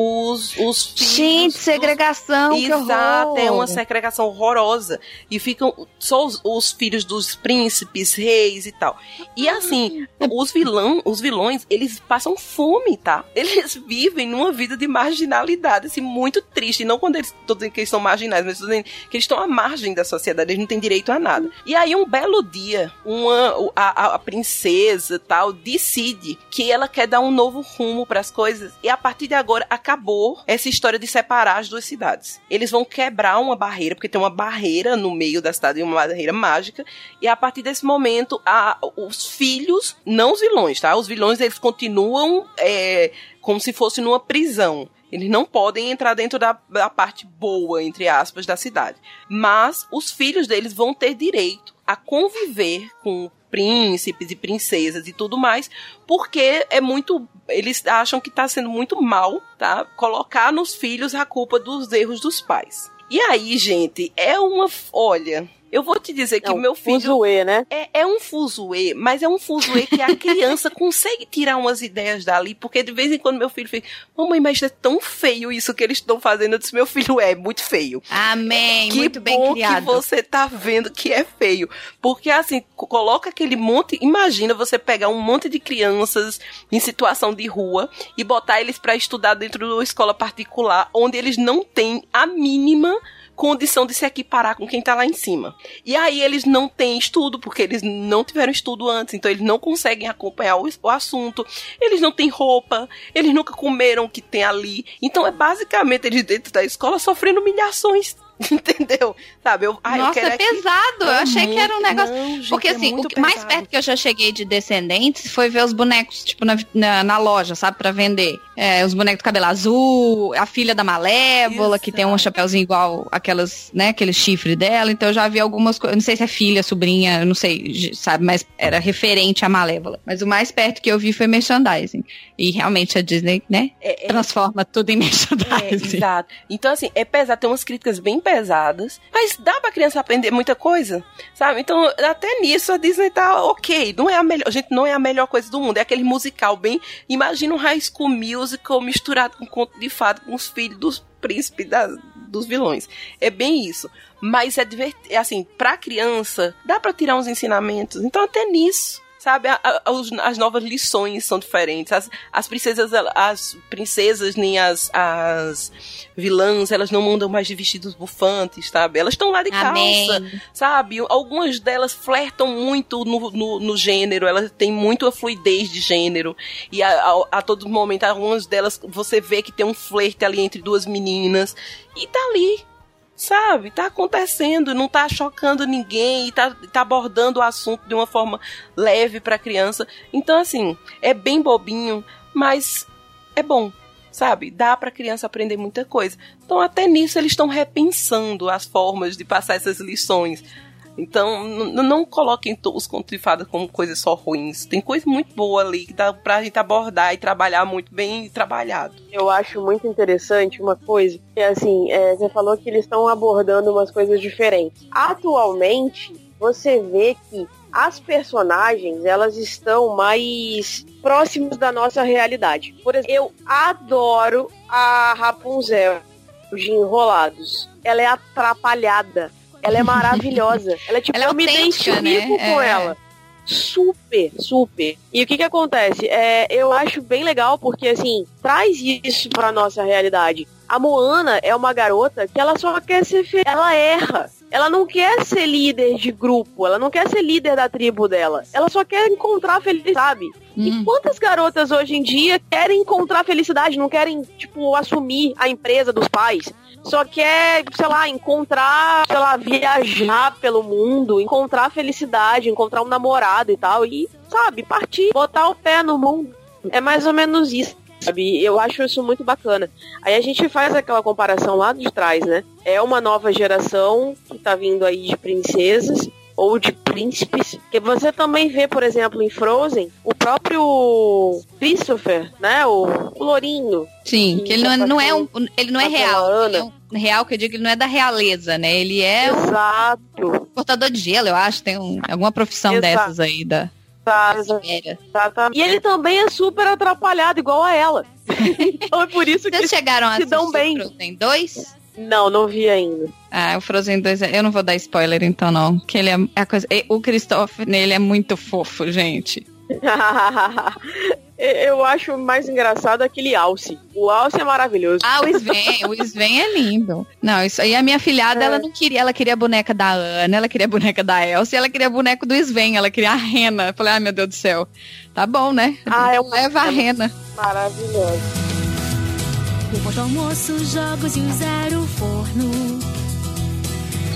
os, os filhos. Gente, dos- segregação, Exato, é uma segregação horrorosa. E ficam só os, os filhos dos príncipes, reis e tal. E assim, os, vilão, os vilões, eles passam fome, tá? Eles vivem numa vida de marginalidade, assim, muito triste. Não quando eles tô dizendo que eles são marginais, mas tô dizendo que eles estão à margem da sociedade, eles não têm direito a nada. E aí, um belo dia, uma, a, a- a princesa tal decide que ela quer dar um novo rumo para as coisas. E a partir de agora, acabou essa história de separar as duas cidades. Eles vão quebrar uma barreira, porque tem uma barreira no meio da cidade, uma barreira mágica. E a partir desse momento, a, os filhos, não os vilões, tá? Os vilões, eles continuam é, como se fosse numa prisão. Eles não podem entrar dentro da, da parte boa, entre aspas, da cidade. Mas os filhos deles vão ter direito a conviver com príncipes e princesas e tudo mais, porque é muito. Eles acham que tá sendo muito mal, tá? Colocar nos filhos a culpa dos erros dos pais. E aí, gente, é uma. Olha, Eu vou te dizer que É o um meu filho fuzuê, né? é, é um fuzuê, mas é um fuzuê que a criança consegue tirar umas ideias dali, porque de vez em quando meu filho fica, mamãe, mas é tão feio isso que eles estão fazendo. Eu disse, meu filho é muito feio. Amém. que Muito bem criado. que você tá vendo que é feio. Porque assim, co- coloca aquele monte, imagina você pegar um monte de crianças em situação de rua e botar eles pra estudar dentro de uma escola particular, onde eles não têm a mínima condição de se equiparar com quem tá lá em cima. E aí eles não têm estudo, porque eles não tiveram estudo antes, então eles não conseguem acompanhar o, o assunto, eles não têm roupa, eles nunca comeram o que tem ali. Então é basicamente eles dentro da escola sofrendo humilhações. Entendeu? Sabe? Eu, ai, eu Nossa, é é que- pesado. eu é achei que era um negócio. não, gente, Porque é assim, o muito que mais perto que eu já cheguei de Descendentes foi ver os bonecos, tipo, na, na, na loja, sabe, pra vender. É, os bonecos do cabelo azul, a filha da Malévola, que tem um Exato. chapeuzinho igual aquelas, né, aquele chifre dela. Então eu já vi algumas coisas. Não sei se é filha, sobrinha, eu não sei, sabe, mas era referente à Malévola. Mas o mais perto que eu vi foi merchandising. E realmente a Disney, né, É, é- transforma tudo em É, merchandising. exato. Então, assim, é pesado, tem umas críticas bem pesadas, mas dá pra criança aprender muita coisa, sabe? Então, até nisso a Disney tá ok. Não é a melhor, gente, não é a melhor coisa do mundo. É aquele musical bem. Imagina um high school musical misturado com conto de fado com os filhos dos príncipes das, dos vilões. É bem isso. Mas é divertido, assim, pra criança, dá pra tirar uns ensinamentos. Então, até nisso. Sabe, A- a- as novas lições são diferentes. As, as princesas, as princesas nem as, as vilãs, elas não mandam mais de vestidos bufantes, sabe? Elas estão lá de calça, Amém. sabe? Algumas delas flertam muito no, no, no gênero, elas têm muito a fluidez de gênero. E a, a, a todo momento, algumas delas você vê que tem um flerte ali entre duas meninas. E tá ali, sabe? Tá acontecendo, não tá chocando ninguém, tá, tá abordando o assunto de uma forma leve pra criança. Então, assim, é bem bobinho, mas é bom, sabe? Dá pra criança aprender muita coisa. Então, até nisso, eles estão repensando as formas de passar essas lições. Então, não coloquem os contos de fada como coisas só ruins. Tem coisa muito boa ali que dá pra gente abordar e trabalhar muito bem trabalhado. Eu acho muito interessante uma coisa, que é assim, é, você falou que eles estão abordando umas coisas diferentes. Atualmente, você vê que as personagens, elas estão mais próximas da nossa realidade. Por exemplo, eu adoro a Rapunzel de Enrolados. Ela é atrapalhada. Ela é maravilhosa. Ela é tipo, Ela é eu me identifico né? com É. ela. Super, super. E o que que acontece? É, eu acho bem legal porque, assim, traz isso pra nossa realidade. A Moana é uma garota que ela só quer ser fe... Ela erra. Ela não quer ser líder de grupo. Ela não quer ser líder da tribo dela. Ela só quer encontrar felicidade, sabe? E Hum. quantas garotas hoje em dia querem encontrar felicidade, não querem, tipo, assumir a empresa dos pais? Só quer, sei lá, encontrar, sei lá, viajar pelo mundo, encontrar felicidade, encontrar um namorado e tal, e, sabe, partir, botar o pé no mundo. É mais ou menos isso, sabe? Eu acho isso muito bacana. Aí a gente faz aquela comparação lá de trás, né? É uma nova geração que tá vindo aí de princesas ou de príncipes, que você também vê, por exemplo, em Frozen, o próprio Christopher, né, o, o Lourinho, Sim, que ele não, é- não é um, ele não é real. Ele é um real que eu digo, ele não é da realeza, né? Ele é um exato, portador de gelo, eu acho, tem um- alguma profissão Exato. dessas aí da Era. exato. E ele também é super atrapalhado, igual a ela. então é por isso que... Vocês chegaram a se dão bem. Frozen 2? Não, não vi ainda. Ah, o Frozen 2, é- eu não vou dar spoiler então não, que ele é é a coisa, o Christopher nele é muito fofo, gente. Eu acho mais engraçado aquele Alce. O Alce é maravilhoso. Ah, o Sven, o Sven é lindo. Não, isso aí a minha filhada, É. ela não queria, ela queria a boneca da Ana, ela queria a boneca da Elsa, ela queria boneco do Sven, ela queria a Rena. Eu falei, ai meu Deus do céu. Tá bom, né? Ah, é uma- Leva a Rena. Maravilhoso. Depois do almoço, jogos e usar o forno.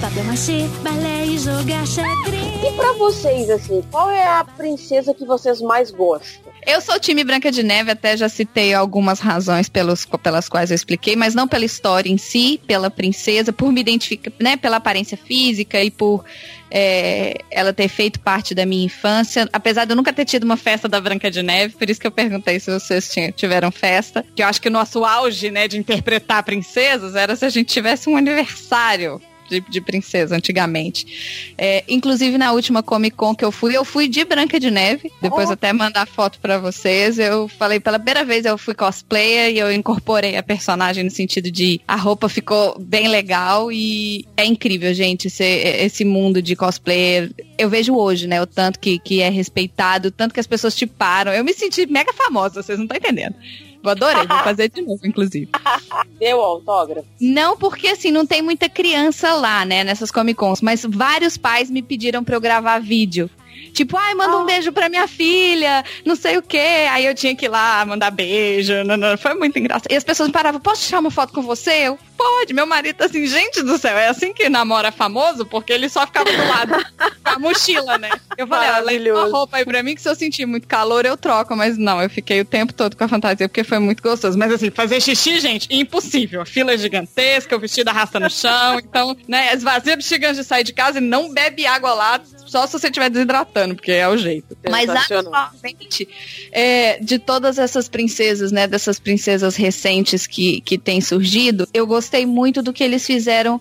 Papel machê, balé e jogar xadrez. E pra vocês, assim, qual é a princesa que vocês mais gostam? Eu sou time Branca de Neve, até já citei algumas razões pelos, pelas quais eu expliquei, mas não pela história em si, pela princesa, por me identificar, né, pela aparência física e por é, ela ter feito parte da minha infância. Apesar de eu nunca ter tido uma festa da Branca de Neve, por isso que eu perguntei se vocês tinham- tiveram festa. Que eu acho que o nosso auge, né, de interpretar princesas era se a gente tivesse um aniversário de, de princesa antigamente. É, inclusive na última Comic Con que eu fui, eu fui de Branca de Neve. Depois Oh. até mandar foto pra vocês. Eu falei pela primeira vez eu fui cosplayer e eu incorporei a personagem no sentido de a roupa ficou bem legal e é incrível, gente, esse, esse mundo de cosplayer. Eu vejo hoje, né, o tanto que, que é respeitado, o tanto que as pessoas te param. Eu me senti mega famosa, vocês não estão entendendo. Eu adorei, vou fazer de novo, inclusive. Deu autógrafo. Não, porque assim, não tem muita criança lá, né, nessas Comic Cons, mas vários pais me pediram pra eu gravar vídeo. Tipo, ai, manda um beijo pra minha filha, não sei o quê. Aí eu tinha que ir lá mandar beijo. não, não, Foi muito engraçado. E as pessoas me paravam, posso tirar uma foto com você? Eu, pode. Meu marido tá assim, gente do céu, é assim que namora famoso? Porque ele só ficava do lado com a mochila, né? Eu falei, ó, leva uma roupa aí pra mim que se eu sentir muito calor eu troco. Mas não, eu fiquei o tempo todo com a fantasia porque foi muito gostoso. Mas assim, fazer xixi, gente, impossível. A fila é gigantesca, o vestido arrasta no chão. Então, né, esvazia bexiga antes de sair de casa e não bebe água lá, só se você estiver desidratando, porque é o jeito. Mas atualmente, é, de todas essas princesas, né, dessas princesas recentes que, que têm surgido, eu gostei muito do que eles fizeram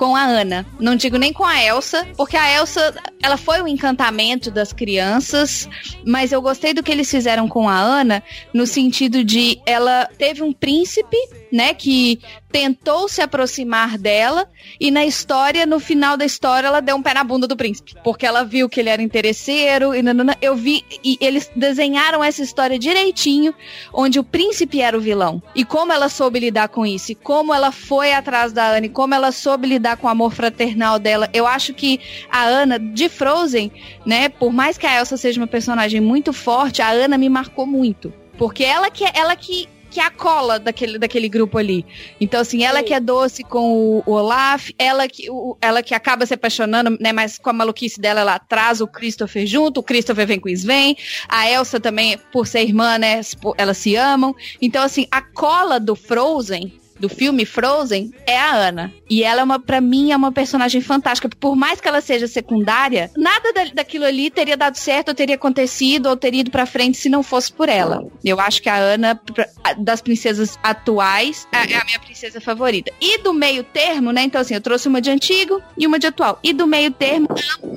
com a Ana. Não digo nem com a Elsa, porque a Elsa, ela foi o encantamento das crianças, mas eu gostei do que eles fizeram com a Ana no sentido de ela teve um príncipe, né, que tentou se aproximar dela e na história, no final da história, ela deu um pé na bunda do príncipe, porque ela viu que ele era interesseiro e nanana. eu vi e eles desenharam essa história direitinho, onde o príncipe era o vilão e como ela soube lidar com isso, e como ela foi atrás da Anne, como ela soube lidar com o amor fraternal dela. Eu acho que a Ana de Frozen, né, por mais que a Elsa seja uma personagem muito forte, a Ana me marcou muito, porque ela que ela que que é a cola daquele, daquele grupo ali. Então, assim, ela Sim. que é doce com o, o Olaf, ela que, o- ela que acaba se apaixonando, né? Mas com a maluquice dela, ela traz o Christopher junto, o Christopher vem com o Sven, a Elsa também, por ser irmã, né? Elas se amam. Então, assim, a cola do Frozen, do filme Frozen, é a Ana. E ela, é uma, pra mim, é uma personagem fantástica. Por mais que ela seja secundária, nada da- daquilo ali teria dado certo, ou teria acontecido, ou teria ido pra frente se não fosse por ela. Eu acho que a Ana, pra- das princesas atuais, é a minha princesa favorita. E do meio termo, né? Então, assim, eu trouxe uma de antigo e uma de atual. E do meio termo,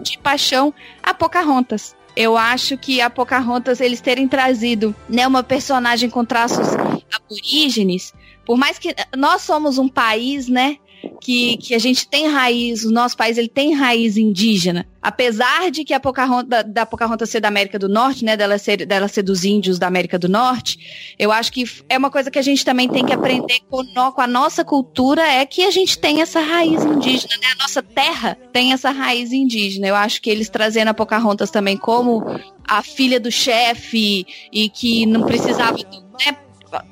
de paixão, a Pocahontas. Eu acho que a Pocahontas, eles terem trazido, né, uma personagem com traços aborígenes, por mais que nós somos um país, né, que, que a gente tem raiz, o nosso país ele tem raiz indígena. Apesar de que a Pocahontas, da, da Pocahontas ser da América do Norte, né, dela ser, dela ser dos índios da América do Norte, eu acho que é uma coisa que a gente também tem que aprender com, no- com a nossa cultura, é que a gente tem essa raiz indígena, né, a nossa terra tem essa raiz indígena. Eu acho que eles trazendo a Pocahontas também como a filha do chefe e que não precisava, né,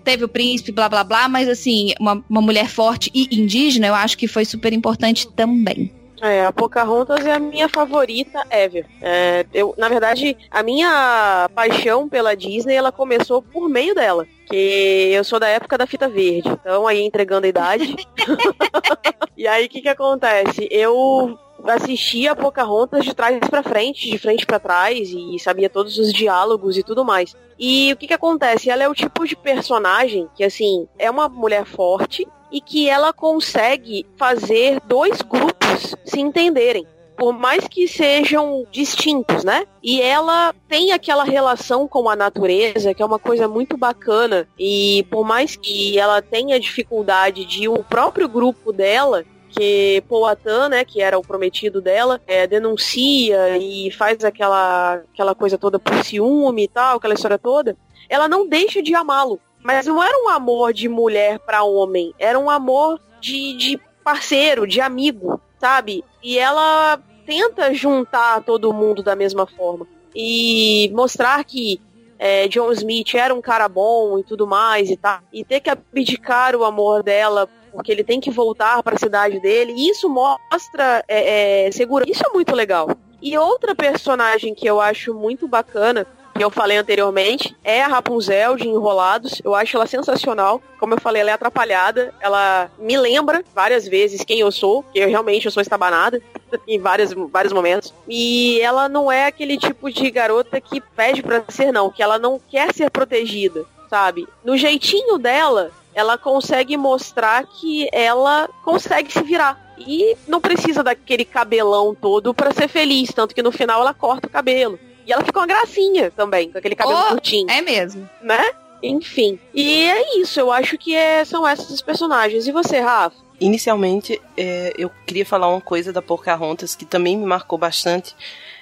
teve o príncipe, blá blá blá, mas assim, uma, uma mulher forte e indígena, eu acho que foi super importante também. É, a Pocahontas é a minha favorita ever. É, eu, na verdade, a minha paixão pela Disney, ela começou por meio dela. Que eu sou da época da fita verde. Então, aí entregando a idade. e aí, o que que acontece? Eu assistia a Pocahontas de trás pra frente, de frente pra trás, e sabia todos os diálogos e tudo mais. E o que que acontece? Ela é o tipo de personagem que, assim, é uma mulher forte e que ela consegue fazer dois grupos se entenderem. Por mais que sejam distintos, né? E ela tem aquela relação com a natureza, que é uma coisa muito bacana. E por mais que ela tenha dificuldade de o próprio grupo dela que Poatan, né, que era o prometido dela, é, denuncia e faz aquela, aquela coisa toda por ciúme e tal, aquela história toda, ela não deixa de amá-lo. Mas não era um amor de mulher para homem, era um amor de, de parceiro, de amigo, sabe? E ela tenta juntar todo mundo da mesma forma. E mostrar que é, John Smith era um cara bom e tudo mais e tal. E ter que abdicar o amor dela porque ele tem que voltar para a cidade dele. E isso mostra é, é, segurança. Isso é muito legal. E outra personagem que eu acho muito bacana, que eu falei anteriormente, é a Rapunzel de Enrolados. Eu acho ela sensacional. Como eu falei, ela é atrapalhada. Ela me lembra várias vezes quem eu sou, que eu realmente eu sou estabanada em vários, vários momentos. E ela não é aquele tipo de garota que pede pra ser, não, que ela não quer ser protegida, sabe? No jeitinho dela, ela consegue mostrar que ela consegue se virar. E não precisa daquele cabelão todo para ser feliz, tanto que no final ela corta o cabelo. E ela fica uma gracinha também, com aquele cabelo Oh, curtinho, É mesmo. né? Enfim. E é isso, eu acho que é- são esses os personagens. E você, Rafa? Inicialmente, é, eu queria falar uma coisa da Pocahontas que também me marcou bastante.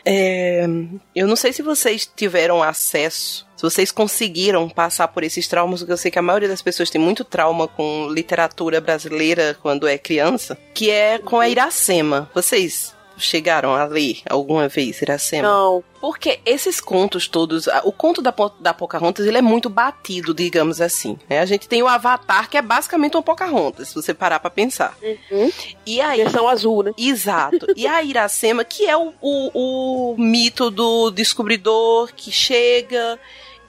É, eu não sei se vocês tiveram acesso, se vocês conseguiram passar por esses traumas, porque eu sei que a maioria das pessoas tem muito trauma com literatura brasileira quando é criança, que é com a Iracema. Vocês chegaram a ler alguma vez Iracema? Não. Porque esses contos todos, o conto da, da Pocahontas, ele é muito batido, digamos assim. né? A gente tem o Avatar, que é basicamente uma Pocahontas, se você parar pra pensar. Uhum. E aí... Versão azul, né? Exato. E a Iracema, que é o, o, o mito do descobridor que chega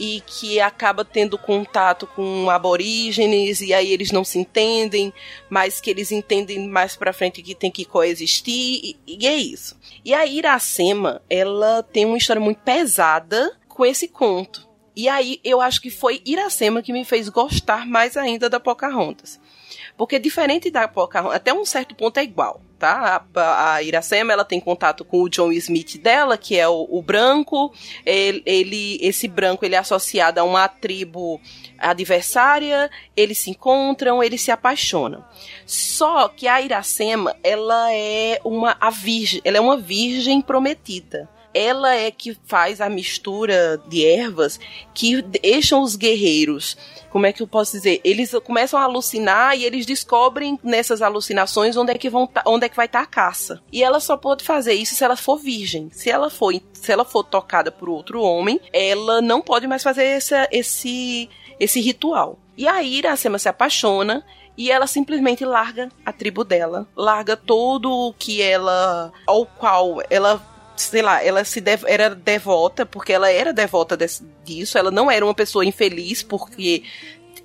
e que acaba tendo contato com aborígenes e aí eles não se entendem, mas que eles entendem mais pra frente que tem que coexistir e, e é isso. E a Iracema, ela tem uma história muito pesada com esse conto. E aí eu acho que foi Iracema que me fez gostar mais ainda da Pocahontas. Porque diferente da Pocahontas, até um certo ponto é igual, tá? A, a Iracema, ela tem contato com o John Smith dela, que é o, o branco. Ele, ele- esse branco, ele é associado a uma tribo adversária. Eles se encontram, eles se apaixonam. Só que a Iracema, ela é uma a virgem, ela é uma virgem prometida. Ela é que faz a mistura de ervas que deixam os guerreiros como é que eu posso dizer? Eles começam a alucinar e eles descobrem nessas alucinações onde é que vão tá- onde é que vai estar a caça. E ela só pode fazer isso se ela for virgem. Se ela for se ela for tocada por outro homem, ela não pode mais fazer essa, esse esse ritual. E aí Iracema se apaixona e ela simplesmente larga a tribo dela, larga todo o que ela ao qual ela sei lá, ela se dev- era devota, porque ela era devota desse- disso, ela não era uma pessoa infeliz porque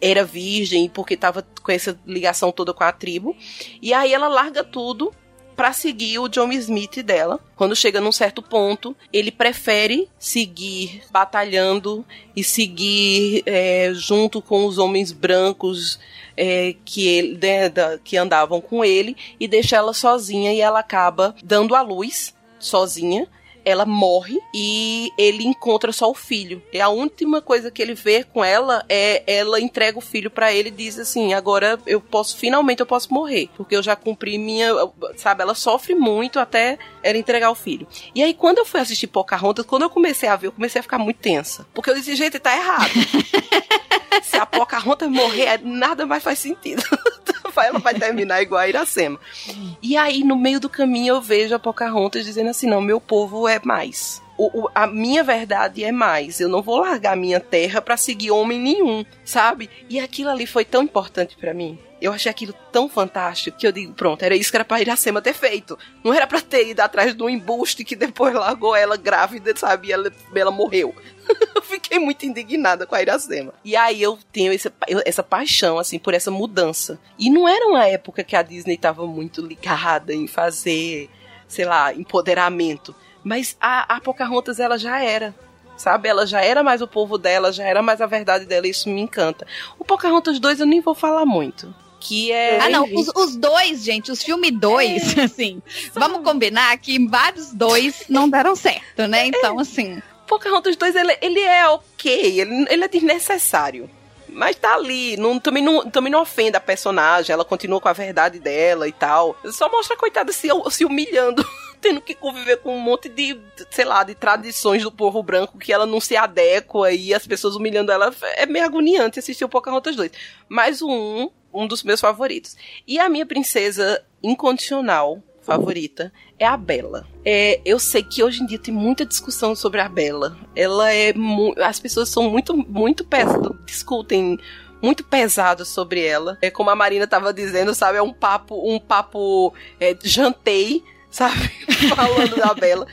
era virgem, porque tava com essa ligação toda com a tribo. E aí ela larga tudo pra seguir o John Smith dela. Quando chega num certo ponto, ele prefere seguir batalhando e seguir é, junto com os homens brancos é, que, ele, né, da- que andavam com ele e deixa ela sozinha e ela acaba dando à luz sozinha. Ela morre e ele encontra só o filho. E a última coisa que ele vê com ela é ela entrega o filho pra ele e diz assim: agora eu posso, finalmente eu posso morrer, porque eu já cumpri minha. Sabe, ela sofre muito até ela entregar o filho. E aí, quando eu fui assistir Pocahontas, quando eu comecei a ver, eu comecei a ficar muito tensa. Porque eu disse: gente, tá errado. Se a Pocahontas morrer, nada mais faz sentido. ela vai terminar igual a Iracema. E aí, no meio do caminho, eu vejo a Pocahontas dizendo assim: não, meu povo é mais. O, o- a minha verdade é mais. Eu não vou largar minha terra pra seguir homem nenhum, sabe? E aquilo ali foi tão importante pra mim. Eu achei aquilo tão fantástico que eu digo, pronto, era isso que era pra Iracema ter feito. Não era pra ter ido atrás do embuste que depois largou ela grávida, sabe? E ela, ela morreu. eu fiquei muito indignada com a Iracema. E aí eu tenho esse, essa paixão, assim, por essa mudança. E não era uma época que a Disney tava muito ligada em fazer, sei lá, empoderamento. Mas a, a Pocahontas, ela já era. Sabe? Ela já era mais o povo dela, já era mais a verdade dela, e isso me encanta. O Pocahontas 2 eu nem vou falar muito. Que é. Ah, não. Os, os dois, gente, os filmes dois, assim. Vamos combinar que vários dois não deram certo, né? Então, assim. Pocahontas 2, ele, ele é ok, ele, ele é desnecessário. Mas tá ali, não, também, não, também não ofende a personagem, ela continua com a verdade dela e tal. Só mostra a coitada se, se humilhando, tendo que conviver com um monte de, sei lá, de tradições do povo branco que ela não se adequa e as pessoas humilhando ela. É meio agoniante assistir o Pocahontas 2. Mas o 1, um dos meus favoritos. E a minha princesa incondicional favorita é a Bela. É, eu sei que hoje em dia tem muita discussão sobre a Bela. Ela é as pessoas são muito muito pesadas, discutem muito pesado sobre ela. É como a Marina tava dizendo, sabe, é um papo um papo é, jantei, sabe, falando da Bela.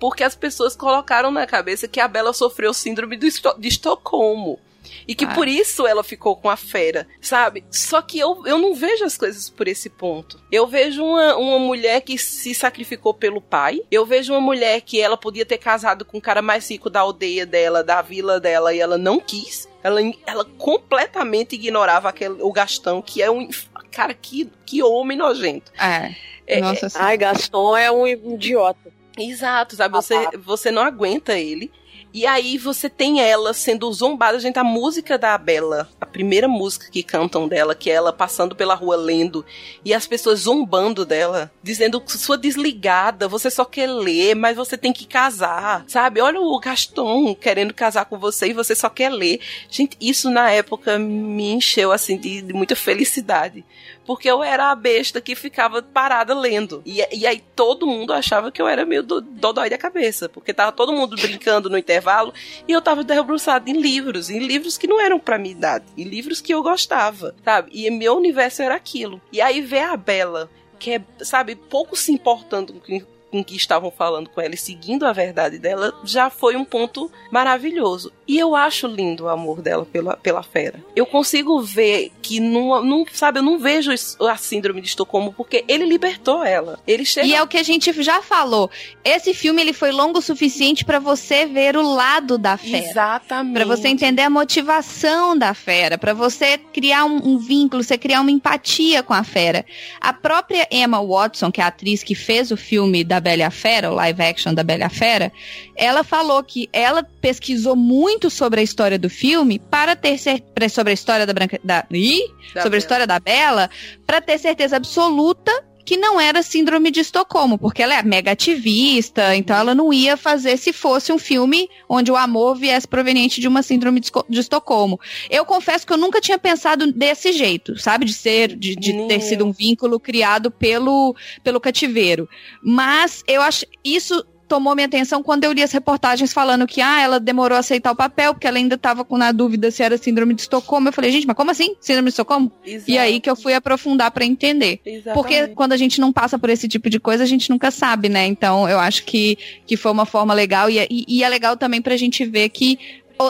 Porque as pessoas colocaram na cabeça que a Bela sofreu síndrome do de Estocolmo. E que Ah. por isso ela ficou com a fera, sabe? Só que eu, eu não vejo as coisas por esse ponto. Eu vejo uma, uma mulher que se sacrificou pelo pai. Eu vejo uma mulher que ela podia ter casado com o cara mais rico da aldeia dela, da vila dela, e ela não quis. Ela, ela completamente ignorava aquele, o Gastão, que é um. Cara, que, que homem nojento. É. É, Nossa Ai, Gaston é um idiota. Exato, sabe? Você, você não aguenta ele. E aí você tem ela sendo zombada, gente. A música da Bela, a primeira música que cantam dela, que é ela passando pela rua lendo, e as pessoas zombando dela, dizendo que sua desligada, você só quer ler, mas você tem que casar, sabe? Olha o Gaston querendo casar com você e você só quer ler. Gente, isso na época me encheu assim de, de muita felicidade. Porque eu era a besta que ficava parada lendo. E, e aí todo mundo achava que eu era meio do- dodói da cabeça. Porque tava todo mundo brincando no intervalo e eu tava debruçada em livros. Em livros que não eram pra minha idade. Em livros que eu gostava, sabe? E meu universo era aquilo. E aí ver a Bela, que é, sabe, pouco se importando com com o que estavam falando com ela e seguindo a verdade dela, já foi um ponto maravilhoso. E eu acho lindo o amor dela pela, pela fera. Eu consigo ver que não, não sabe, eu não vejo a síndrome de Estocolmo porque ele libertou ela. Ele chega E é o que a gente já falou. Esse filme ele foi longo o suficiente pra você ver o lado da fera. exatamente Pra você entender a motivação da fera, pra você criar um, um vínculo, você criar uma empatia com a fera. A própria Emma Watson, que é a atriz que fez o filme da Bela Fera, o live action da Bela Fera, ela falou que ela pesquisou muito sobre a história do filme para ter cer- pra- sobre a história da Branca da, Ih! Da sobre a Bela. história da Bela, para ter certeza absoluta que não era síndrome de Estocolmo, porque ela é mega ativista, então ela não ia fazer se fosse um filme onde o amor viesse proveniente de uma síndrome de, Estocolmo. Eu confesso que eu nunca tinha pensado desse jeito, sabe? De ser, de, de ter sido um vínculo criado pelo, pelo cativeiro. Mas eu acho isso tomou minha atenção quando eu li as reportagens falando que ah, ela demorou a aceitar o papel porque ela ainda estava na dúvida se era síndrome de Estocolmo. Eu falei, gente, mas como assim? Síndrome de Estocolmo? Exato, E aí que eu fui aprofundar pra entender. Porque exatamente. quando a gente não passa por esse tipo de coisa, a gente nunca sabe, né? Então eu acho que, que foi uma forma legal e, é- e, e é legal também pra gente ver que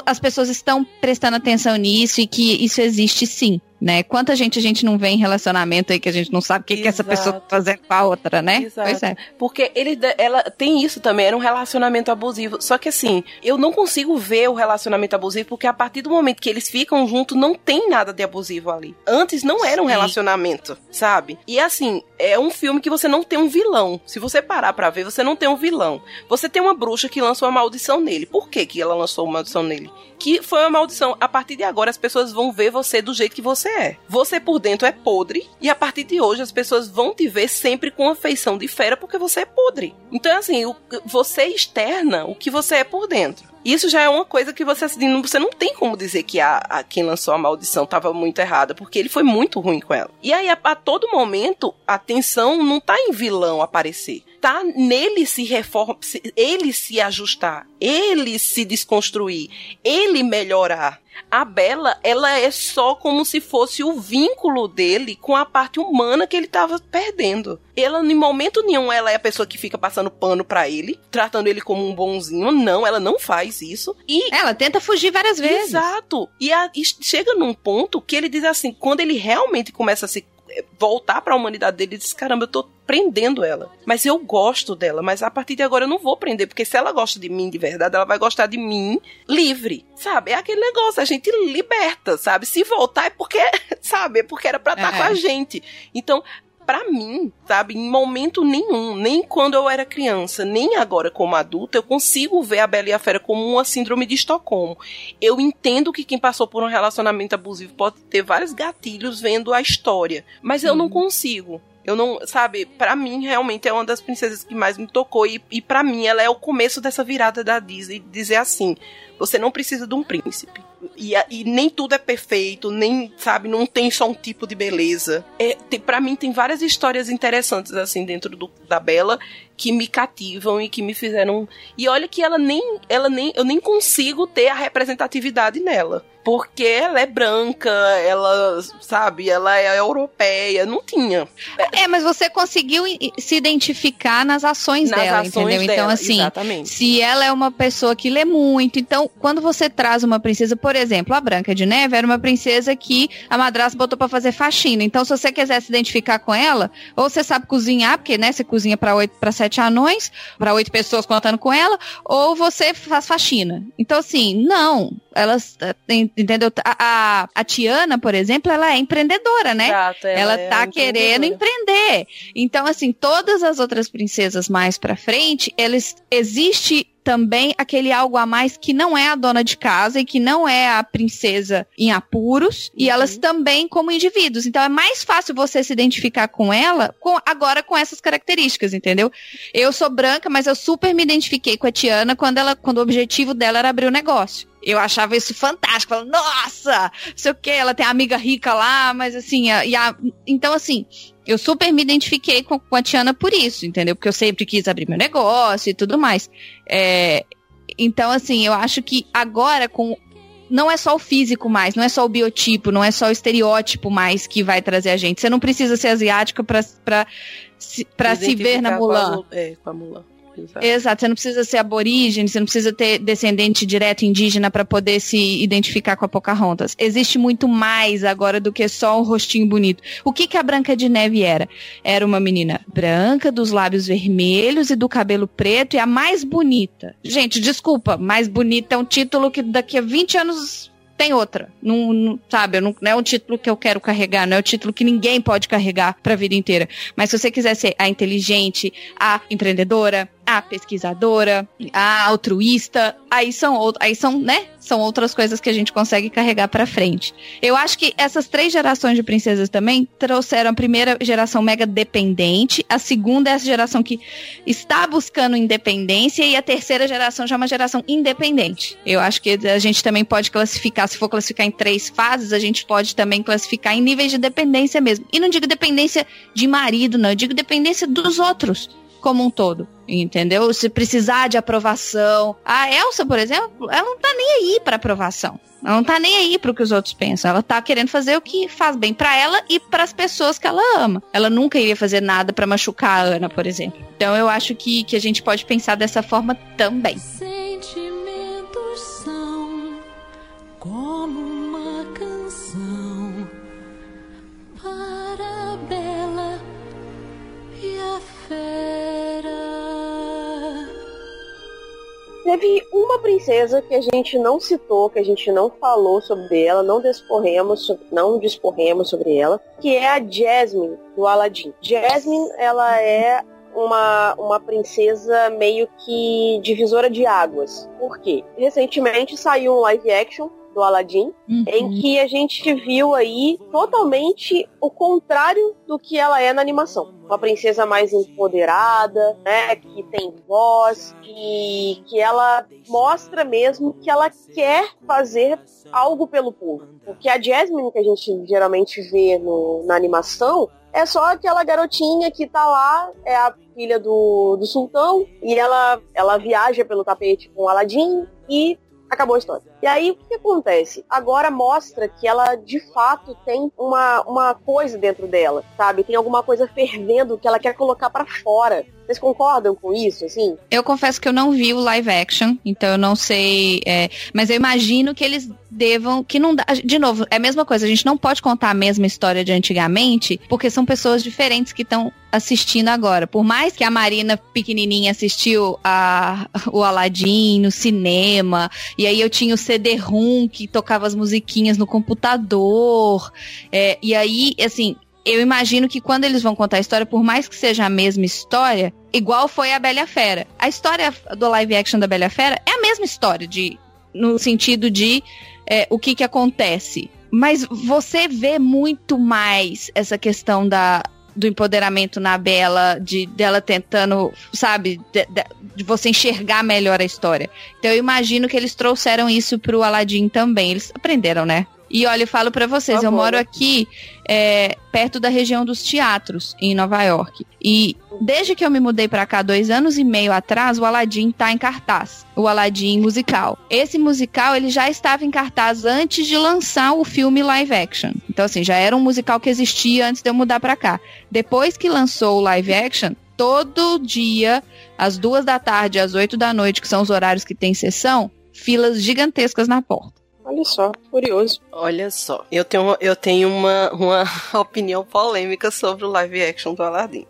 as pessoas estão prestando atenção nisso e que isso existe sim. Né? Quanta gente a gente não vê em relacionamento aí que a gente não sabe o que, que essa pessoa tá fazendo com a outra, né? Exato. Pois é. Porque ele, ela tem isso também, era um relacionamento abusivo. Só que assim, eu não consigo ver o relacionamento abusivo porque a partir do momento que eles ficam juntos, não tem nada de abusivo ali. Antes não era um Sim. relacionamento, sabe? E assim, é um filme que você não tem um vilão. Se você parar pra ver, você não tem um vilão. Você tem uma bruxa que lançou uma maldição nele. Por que, que ela lançou uma maldição nele? Que foi uma maldição. A partir de agora, as pessoas vão ver você do jeito que você é. Você por dentro é podre. E a partir de hoje, as pessoas vão te ver sempre com a feição de fera porque você é podre. Então, assim, o- você externa o que você é por dentro. Isso já é uma coisa que você, assim, não- você não tem como dizer que a, a- quem lançou a maldição estava muito errada, porque ele foi muito ruim com ela. E aí, a, a todo momento, a atenção não tá em vilão aparecer. Tá nele se reforma, se- ele se ajustar, ele se desconstruir, ele melhorar. A Bela, ela é só como se fosse o vínculo dele com a parte humana que ele tava perdendo. Ela, em momento nenhum, ela é a pessoa que fica passando pano pra ele, tratando ele como um bonzinho. Não, ela não faz isso. E Ela tenta fugir várias vezes. Exato. E, a- e chega num ponto que ele diz assim, quando ele realmente começa a se voltar pra humanidade dele, ele diz, caramba, eu tô prendendo ela. Mas eu gosto dela, mas a partir de agora eu não vou prender, porque se ela gosta de mim de verdade, ela vai gostar de mim livre, sabe? É aquele negócio, a gente liberta, sabe? Se voltar é porque, sabe? É porque era pra estar É. com a gente. Então, Pra mim, sabe, em momento nenhum, nem quando eu era criança, nem agora como adulta, eu consigo ver a Bela e a Fera como uma síndrome de Estocolmo. Eu entendo que quem passou por um relacionamento abusivo pode ter vários gatilhos vendo a história, mas eu não consigo. Eu não, sabe, pra mim realmente é uma das princesas que mais me tocou e, e para mim ela é o começo dessa virada da Disney, dizer assim, você não precisa de um príncipe. E, e nem tudo é perfeito, nem, sabe, não tem só um tipo de beleza. É, para mim tem várias histórias interessantes assim dentro do, da Bela que me cativam e que me fizeram. E olha que ela nem, ela nem, eu nem consigo ter a representatividade nela porque ela é branca, ela, sabe, ela é europeia, não tinha. É, mas você conseguiu se identificar nas ações Nas dela, ações entendeu? então, dela, assim, exatamente. se ela é uma pessoa que lê muito, então, quando você traz uma princesa, por exemplo, a Branca de Neve era uma princesa que a madrasta botou pra fazer faxina. Então, se você quiser se identificar com ela, ou você sabe cozinhar, porque, né, você cozinha pra oito, para sete anões, pra oito pessoas contando com ela, ou você faz faxina. Então, assim, não. Elas, eh, entendeu? A, a, a Tiana, por exemplo, ela é empreendedora, né? Exato, Ela, é tá uma querendo empreender. Então, assim, todas as outras princesas mais pra frente, eles existe também aquele algo a mais que não é a dona de casa e que não é a princesa em apuros, e elas também como indivíduos. Então é mais fácil você se identificar com ela com, agora com essas características, entendeu? Eu sou branca, mas eu super me identifiquei com a Tiana quando ela quando o objetivo dela era abrir o negócio. Eu achava isso fantástico. Falando, nossa, não sei o que, ela tem a amiga rica lá, mas assim, a- e a- então assim, eu super me identifiquei com, com a Tiana por isso, entendeu? Porque eu sempre quis abrir meu negócio e tudo mais. É, então, assim, eu acho que agora com. Não é só o físico mais, não é só o biotipo, não é só o estereótipo mais que vai trazer a gente. Você não precisa ser asiática pra, se, pra se ver na a Mulan. Mu- É, com a Mulan. Exato. Exato, você não precisa ser aborígene, você não precisa ter descendente direto indígena para poder se identificar com a Pocahontas. Existe muito mais agora do que só um rostinho bonito. O que que a Branca de Neve era? Era uma menina branca, dos lábios vermelhos e do cabelo preto e a mais bonita. Gente, desculpa, mais bonita é um título que daqui a 20 anos tem outra. Não, não- sabe, não, não é um título que eu quero carregar, não é um título que ninguém pode carregar pra vida inteira. Mas se você quiser ser a inteligente, a empreendedora, a pesquisadora, a altruísta, aí são aí são, né? São outras coisas que a gente consegue carregar pra frente. Eu acho que essas três gerações de princesas também trouxeram a primeira geração mega dependente, a segunda é essa geração que está buscando independência e a terceira geração já é uma geração independente. Eu acho que a gente também pode classificar, se for classificar em três fases, a gente pode também classificar em níveis de dependência mesmo. E não digo dependência de marido, não, eu digo dependência dos outros como um todo. Entendeu? Se precisar de aprovação. A Elsa, por exemplo, ela não tá nem aí pra aprovação. Ela não tá nem aí pro que os outros pensam. Ela tá querendo fazer o que faz bem pra ela e pras pessoas que ela ama. Ela nunca iria fazer nada pra machucar a Ana, por exemplo. Então eu acho que, que a gente pode pensar dessa forma também. Sentimentos são como uma canção para a bela e a fera. Teve uma princesa que a gente não citou, que a gente não falou sobre ela, não disporremos, so- não disporremos sobre ela, que é a Jasmine do Aladdin. Jasmine, ela é uma, uma princesa meio que divisora de águas. Por quê? Recentemente saiu um live action do Aladdin, em que a gente viu aí totalmente o contrário do que ela é na animação. Uma princesa mais empoderada, né, que tem voz, que, que ela mostra mesmo que ela quer fazer algo pelo povo. Porque a Jasmine que a gente geralmente vê no- na animação é só aquela garotinha que tá lá, é a filha do, do sultão, e ela, ela viaja pelo tapete com o Aladdin e acabou a história. E aí, o que, acontece? Agora mostra que ela, de fato, tem uma, uma coisa dentro dela, sabe? Tem alguma coisa fervendo que ela quer colocar pra fora. Vocês concordam com isso, assim? Eu confesso que eu não vi o live action, então eu não sei. é, mas eu imagino que eles devam. Que não dá. De novo, é a mesma coisa. A gente não pode contar a mesma história de antigamente, porque são pessoas diferentes que estão assistindo agora. Por mais que a Marina pequenininha assistiu a, o Aladdin no cinema, e aí eu tinha o CD-ROM que tocava as musiquinhas no computador, é, e aí, assim. Eu imagino que quando eles vão contar a história, por mais que seja a mesma história, igual foi a Bela Fera. A história do live action da Bela Fera é a mesma história, de, no sentido de é, o que, que acontece. Mas você vê muito mais essa questão da, do empoderamento na Bela, de dela tentando, sabe, de, de- você enxergar melhor a história. Então eu imagino que eles trouxeram isso pro Aladdin também. Eles aprenderam, né? E olha, eu falo pra vocês, Tá eu moro aqui é, perto da região dos teatros, em Nova York. E desde que eu me mudei pra cá, dois anos e meio atrás, o Aladdin tá em cartaz. O Aladdin musical. Esse musical, ele já estava em cartaz antes de lançar o filme live action. Então, assim, já era um musical que existia antes de eu mudar pra cá. Depois que lançou o live action, todo dia, às duas da tarde, às oito da noite, que são os horários que tem sessão, filas gigantescas na porta. Olha só, curioso. Olha só, eu tenho, eu tenho uma, uma opinião polêmica sobre o live action do Aladdin.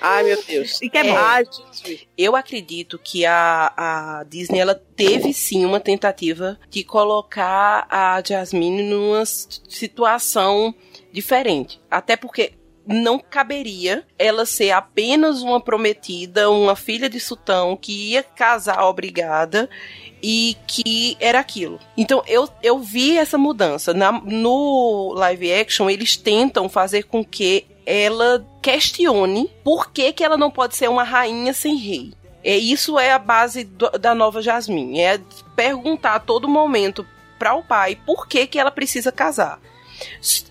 Ai, meu Deus. E que é. Ah, Jesus. Eu acredito que a, a Disney ela teve sim uma tentativa de colocar a Jasmine numa situação diferente. Até porque não caberia ela ser apenas uma prometida, uma filha de sultão que ia casar obrigada e que era aquilo. Então eu, eu vi essa mudança. Na- no live action, eles tentam fazer com que ela questione por que, que ela não pode ser uma rainha sem rei. É, isso é a base do- da nova Jasmine. É perguntar a todo momento para o pai por que, que ela precisa casar.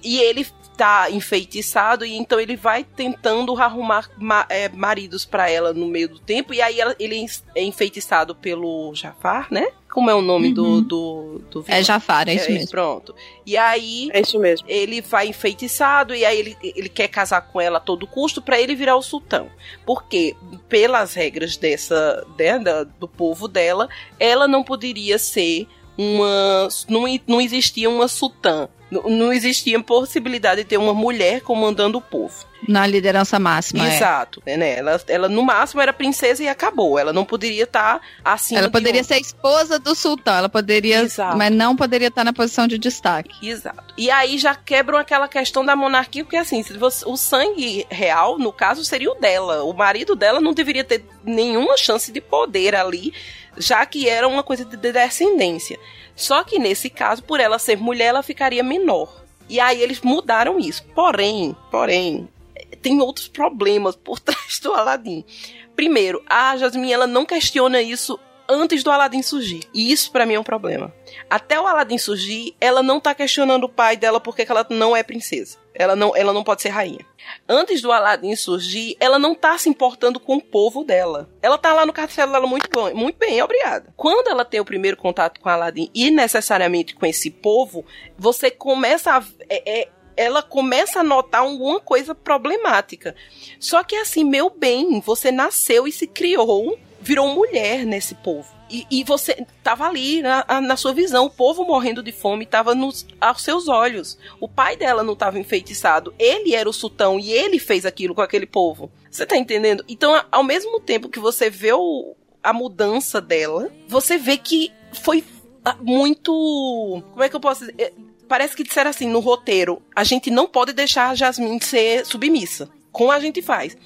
E ele tá enfeitiçado e então ele vai tentando arrumar ma- é, maridos para ela no meio do tempo e aí ela- ele é enfeitiçado pelo Jafar, né? Como é o nome do, Uhum. do, do É Jafar, é isso mesmo. Pronto. E aí É isso mesmo. ele vai enfeitiçado e aí ele, ele quer casar com ela a todo custo para ele virar o sultão. Porque, pelas regras dessa né, da- do povo dela, ela não poderia ser uma. Não, não existia uma sultã. Não, existia possibilidade de ter uma mulher comandando o povo. Na liderança máxima. é. Exato. Né? Ela, ela, no máximo, era princesa e acabou. Ela não poderia estar acima Ela de poderia ser a esposa do sultão, ela poderia, Exato. mas não poderia estar na posição de destaque. Exato. E aí já quebram aquela questão da monarquia, porque assim, se você- o sangue real, no caso, seria o dela. O marido dela não deveria ter nenhuma chance de poder ali, já que era uma coisa de descendência. Só que nesse caso, por ela ser mulher, ela ficaria menor. E aí eles mudaram isso. Porém, porém, tem outros problemas por trás do Aladdin. Primeiro, a Jasmine ela não questiona isso antes do Aladdin surgir. E isso pra mim é um problema. Até o Aladdin surgir, ela não tá questionando o pai dela porque que ela não é princesa. Ela não, ela não pode ser rainha. Antes do Aladdin surgir, ela não tá se importando com o povo dela. Ela tá lá no castelo dela muito bom, muito bem, obrigada. Quando ela tem o primeiro contato com Aladdin e necessariamente com esse povo, você começa a é- é- ela começa a notar alguma coisa problemática. Só que assim, meu bem, você nasceu e se criou, virou mulher nesse povo. E, e você tava ali na, na sua visão, o povo morrendo de fome tava nos, aos seus olhos. O pai dela não tava enfeitiçado, ele era o sultão e ele fez aquilo com aquele povo. Você tá entendendo? Então, ao mesmo tempo que você vê o- a mudança dela, você vê que foi ah, muito. Como é que eu posso dizer? É, Parece que disseram assim no roteiro: a gente não pode deixar a Jasmine ser submissa. Como a gente faz?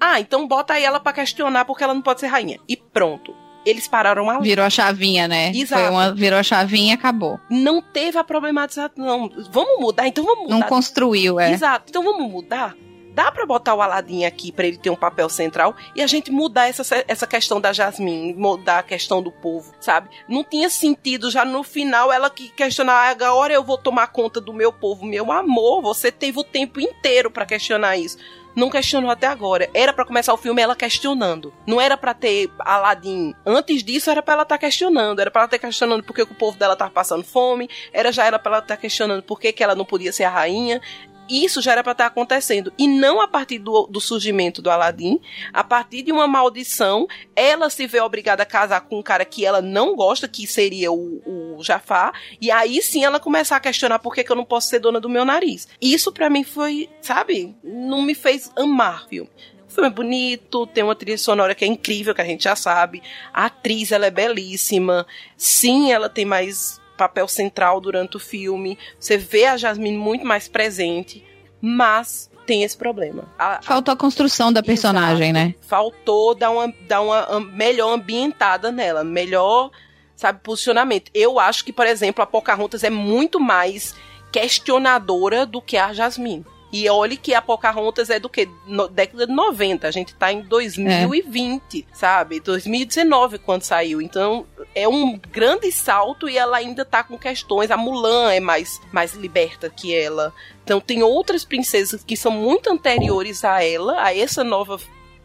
Ah, então bota aí ela pra questionar porque ela não pode ser rainha. E pronto. Eles pararam ali. Virou a chavinha, né? Exato. Foi uma, virou a chavinha e acabou. Não teve a problematização, não. Vamos mudar, então vamos mudar. Não construiu, é. Exato. Então vamos mudar? Dá pra botar o Aladdin aqui pra ele ter um papel central e a gente mudar essa, essa questão da Jasmine, mudar a questão do povo, sabe? Não tinha sentido já no final ela que questionar "Ah, agora eu vou tomar conta do meu povo, meu amor. Você teve o tempo inteiro pra questionar isso. Não questionou até agora. Era pra começar o filme ela questionando. Não era pra ter Aladdin. Antes disso era pra ela estar questionando. Era pra ela estar questionando por que que o povo dela tava passando fome. Era já era pra ela estar questionando por que, que ela não podia ser a rainha isso já era para estar acontecendo. E não a partir do, do surgimento do Aladdin, a partir de uma maldição, ela se vê obrigada a casar com um cara que ela não gosta, que seria o, o Jafar, e aí sim ela começar a questionar por que, que eu não posso ser dona do meu nariz. Isso para mim foi, sabe, não me fez amar o filme. O filme é bonito, tem uma trilha sonora que é incrível, que a gente já sabe. A atriz, ela é belíssima. Sim, ela tem mais papel central durante o filme. Você vê a Jasmine muito mais presente, mas tem esse problema. A- Faltou a construção da personagem, Exato. né? Faltou dar uma, dar uma melhor ambientada nela, melhor, sabe, posicionamento. Eu acho que, por exemplo, a Pocahontas é muito mais questionadora do que a Jasmine. E olhe que a Pocahontas é do que? No, década de 90. A gente tá em 2020, sabe? 2019 quando saiu. Então, é um grande salto e ela ainda tá com questões. A Mulan é mais, mais liberta que ela. Então tem outras princesas que são muito anteriores a ela, a essa nova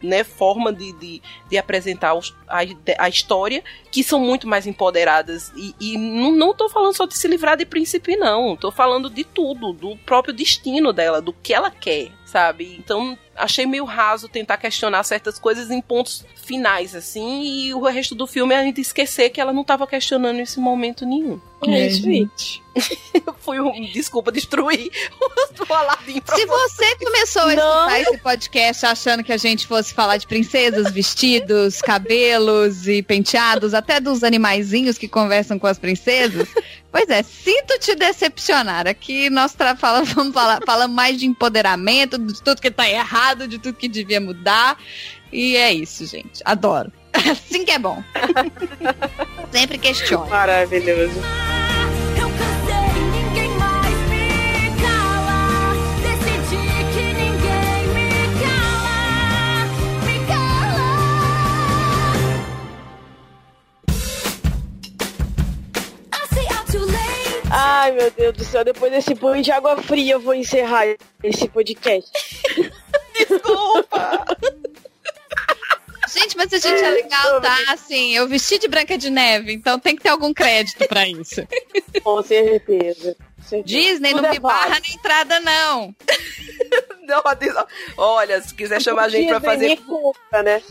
né, forma de, de, de apresentar os, a, a, história, que são muito mais empoderadas. E, e não, não tô falando só de se livrar de príncipe, não. Tô falando de tudo, do próprio destino dela, do que ela quer, sabe? Então achei meio raso tentar questionar certas coisas em pontos finais, assim, e o resto do filme é a gente esquecer que ela não tava questionando nesse momento nenhum. É aí. Foi um, desculpa, destruir o Aladdin pra Se você começou a escutar esse podcast achando que a gente fosse falar de princesas, vestidos, cabelos e penteados, até dos animaizinhos que conversam com as princesas, pois é, sinto te decepcionar. Aqui nós falamos, vamos falar, falamos mais de empoderamento, de tudo que tá errado, de tudo que devia mudar. E é isso, gente. Adoro. Assim que é bom. Sempre questiono. Maravilhoso. Ai, meu Deus do céu, depois desse banho de água fria eu vou encerrar esse podcast. Desculpa! Gente, mas a gente é legal, tá? Assim, eu vesti de Branca de Neve, então tem que ter algum crédito pra isso. Com certeza. Disney não é me barra válido. na entrada, não. Não. Olha, se quiser chamar a gente pra Disney fazer. conta, né?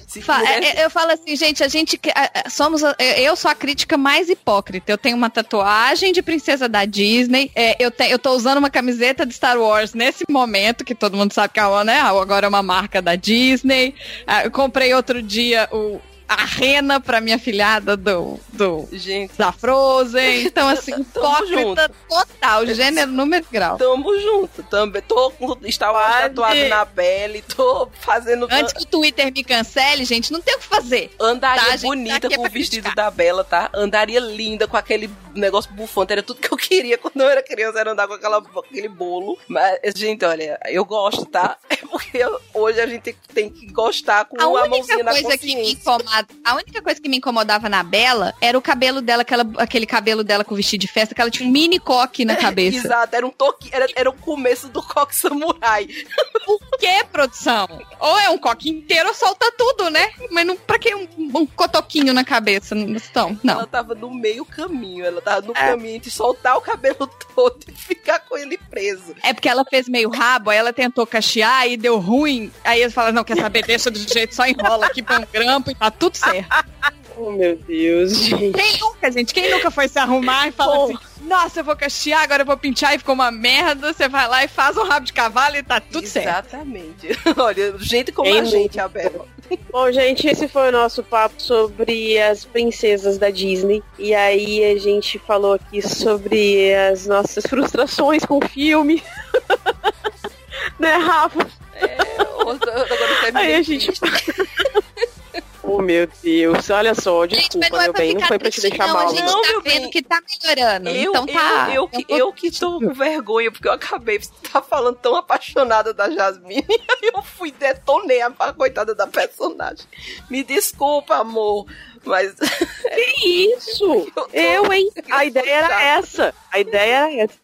É- é- Eu falo assim, gente, a gente é, é, somos. a- é, Eu sou a crítica mais hipócrita. Eu tenho uma tatuagem de princesa da Disney. é, eu, te- eu tô usando uma camiseta de Star Wars nesse momento, que todo mundo sabe que é uma, né? Agora é uma marca da Disney. Ah, Eu comprei outro dia o. A rena pra minha filhada do, do Gente, da Frozen. Então, assim, hipócrita total, gênero, número e grau. tamo junto. Também tô com tatuado na pele, tô fazendo. Antes que o Twitter me cancele, gente, não tem o que fazer. Andaria Tá, gente, tá bonita com o vestido criticar. da Bela, tá? Andaria linda com aquele negócio bufante. Era tudo que eu queria quando eu era criança, era andar com aquela, aquele bolo. Mas, gente, olha, eu gosto, tá? É porque hoje a gente tem que gostar com A única mãozinha na coisa que me consciência. Incomoda, a única coisa que me incomodava na Bela era o cabelo dela, aquela, aquele cabelo dela com vestido de festa, que ela tinha um mini coque na cabeça. Exato, era um toque, era, era o começo do coque samurai. Por que, produção? Ou é um coque inteiro ou solta tudo, né? Mas não, pra que um, um cotoquinho na cabeça? Então, não. Ela tava no meio caminho, ela tava no caminho de soltar o cabelo todo e ficar com ele preso. É porque ela fez meio rabo, aí ela tentou cachear e deu ruim. Aí eles falaram, não, quer saber, deixa do jeito, só enrola aqui, põe um grampo e tá tudo certo. Oh, meu Deus, gente. Quem nunca, gente? Quem nunca foi se arrumar e fala assim, nossa, eu vou cachear, agora eu vou pintar e ficou uma merda. Você vai lá e faz um rabo de cavalo e tá tudo certo. Exatamente. Olha, gente como Quem a gente, nunca? a Bela. Bom, gente, esse foi o nosso papo sobre as princesas da Disney. E aí a gente falou aqui sobre as nossas frustrações com o filme. né, Rafa? Agora você me Aí a gente. Oh, meu Deus. Olha só, Gente, desculpa, mas não é meu bem. Não foi pra te deixar não. mal, A gente não. Não, tá meu vendo bem. que tá melhorando. Eu, então tá. eu, eu, que, então, eu que tô com vergonha, porque eu acabei de estar falando tão apaixonada da Jasmine, aí eu fui detonei a, a coitada da personagem. Me desculpa, amor, mas Que isso? Eu, hein? A ideia era essa. A ideia era essa.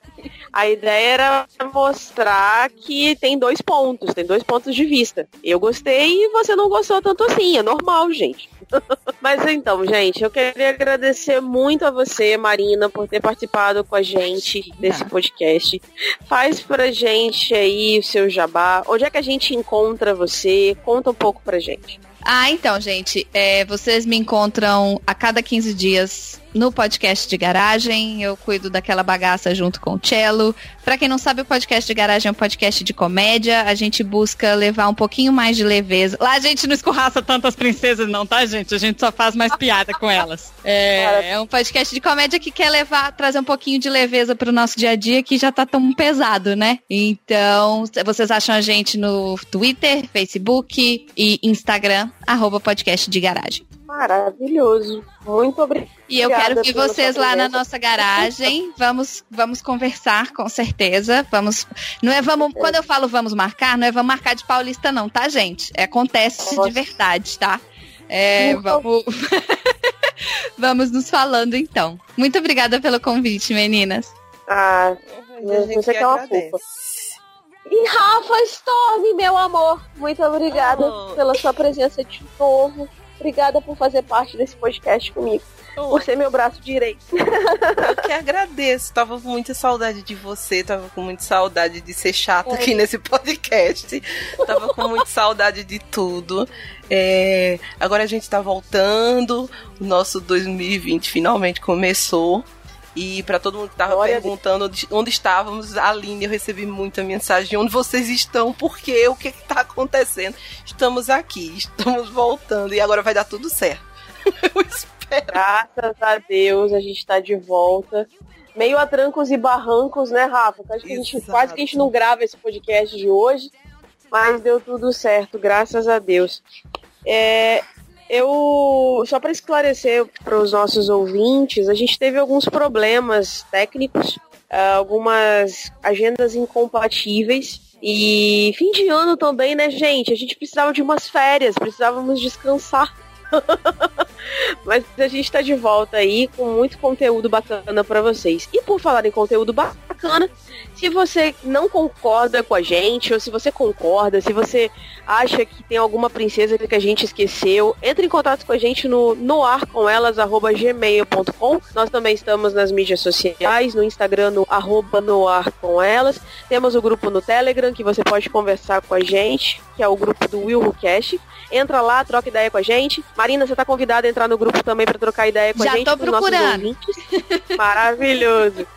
A ideia era mostrar que tem dois pontos, tem dois pontos de vista. Eu gostei e você não gostou tanto assim, é normal, gente. Mas então, gente, eu queria agradecer muito a você, Marina, por ter participado com a gente desse podcast. Faz pra gente aí o seu jabá. Onde é que a gente encontra você? Conta um pouco pra gente. Ah, então, gente, é, vocês me encontram a cada 15 dias no podcast de garagem. Eu cuido daquela bagaça junto com o Cello. Pra quem não sabe, o podcast de garagem é um podcast de comédia. A gente busca levar um pouquinho mais de leveza. Lá a gente não escorraça tantas princesas, não, tá, gente? A gente só faz mais piada com elas. É, é um podcast de comédia que quer levar, trazer um pouquinho de leveza pro nosso dia a dia que já tá tão pesado, né? Então, vocês acham a gente no Twitter, Facebook e Instagram, arroba podcast de garagem. Maravilhoso. Muito obrigada. E eu quero ver vocês lá na nossa garagem. Vamos, vamos conversar, com certeza. Vamos. Não é vamos. Quando eu falo vamos marcar, não é vamos marcar de paulista, não, tá, gente? É, acontece Nossa. de verdade, tá? É, Por vamos. Vamos nos falando então. Muito obrigada pelo convite, meninas. Ah, você que é uma fofa. E Rafa Storm, meu amor, muito obrigada Oh. pela sua presença de novo. Obrigada por fazer parte desse podcast comigo. Por ser meu braço direito. Eu que agradeço. Tava com muita saudade de você, tava com muita saudade de ser chata aqui nesse podcast. Tava com muita saudade de tudo. É, agora a gente tá voltando. O nosso 2020 finalmente começou. E pra todo mundo que tava perguntando onde, onde estávamos, Aline, eu recebi muita mensagem. Onde vocês estão? Por quê? O que, que tá acontecendo? Estamos aqui, estamos voltando. E agora vai dar tudo certo. Eu espero. Graças a Deus, a gente tá de volta. Meio a trancos e barrancos, né, Rafa? Acho que a gente, Exato. quase que a gente não grava esse podcast de hoje, mas deu tudo certo, graças a Deus. É, eu só para esclarecer para os nossos ouvintes, a gente teve alguns problemas técnicos, ah, algumas agendas incompatíveis. E fim de ano também, né, gente? A gente precisava de umas férias, precisávamos descansar. Mas a gente tá de volta aí com muito conteúdo bacana pra vocês. E por falar em conteúdo bacana, se você não concorda com a gente, ou se você concorda, se você acha que tem alguma princesa que a gente esqueceu, entre em contato com a gente no noarcomelas.gmail.com. Nós também estamos nas mídias sociais, no Instagram, no arroba noarcomelas. Temos o grupo no Telegram, que você pode conversar com a gente, que é o grupo do Will Cash. Entra lá, troca ideia com a gente. Marina, você tá convidada a entrar no grupo também pra trocar ideia com Já a gente. tô os nossos procurando. Maravilhoso.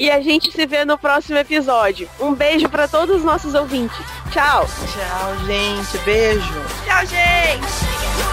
E a gente se vê no próximo episódio. Um beijo pra todos os nossos ouvintes. Tchau. Tchau, gente. Beijo. Tchau, gente.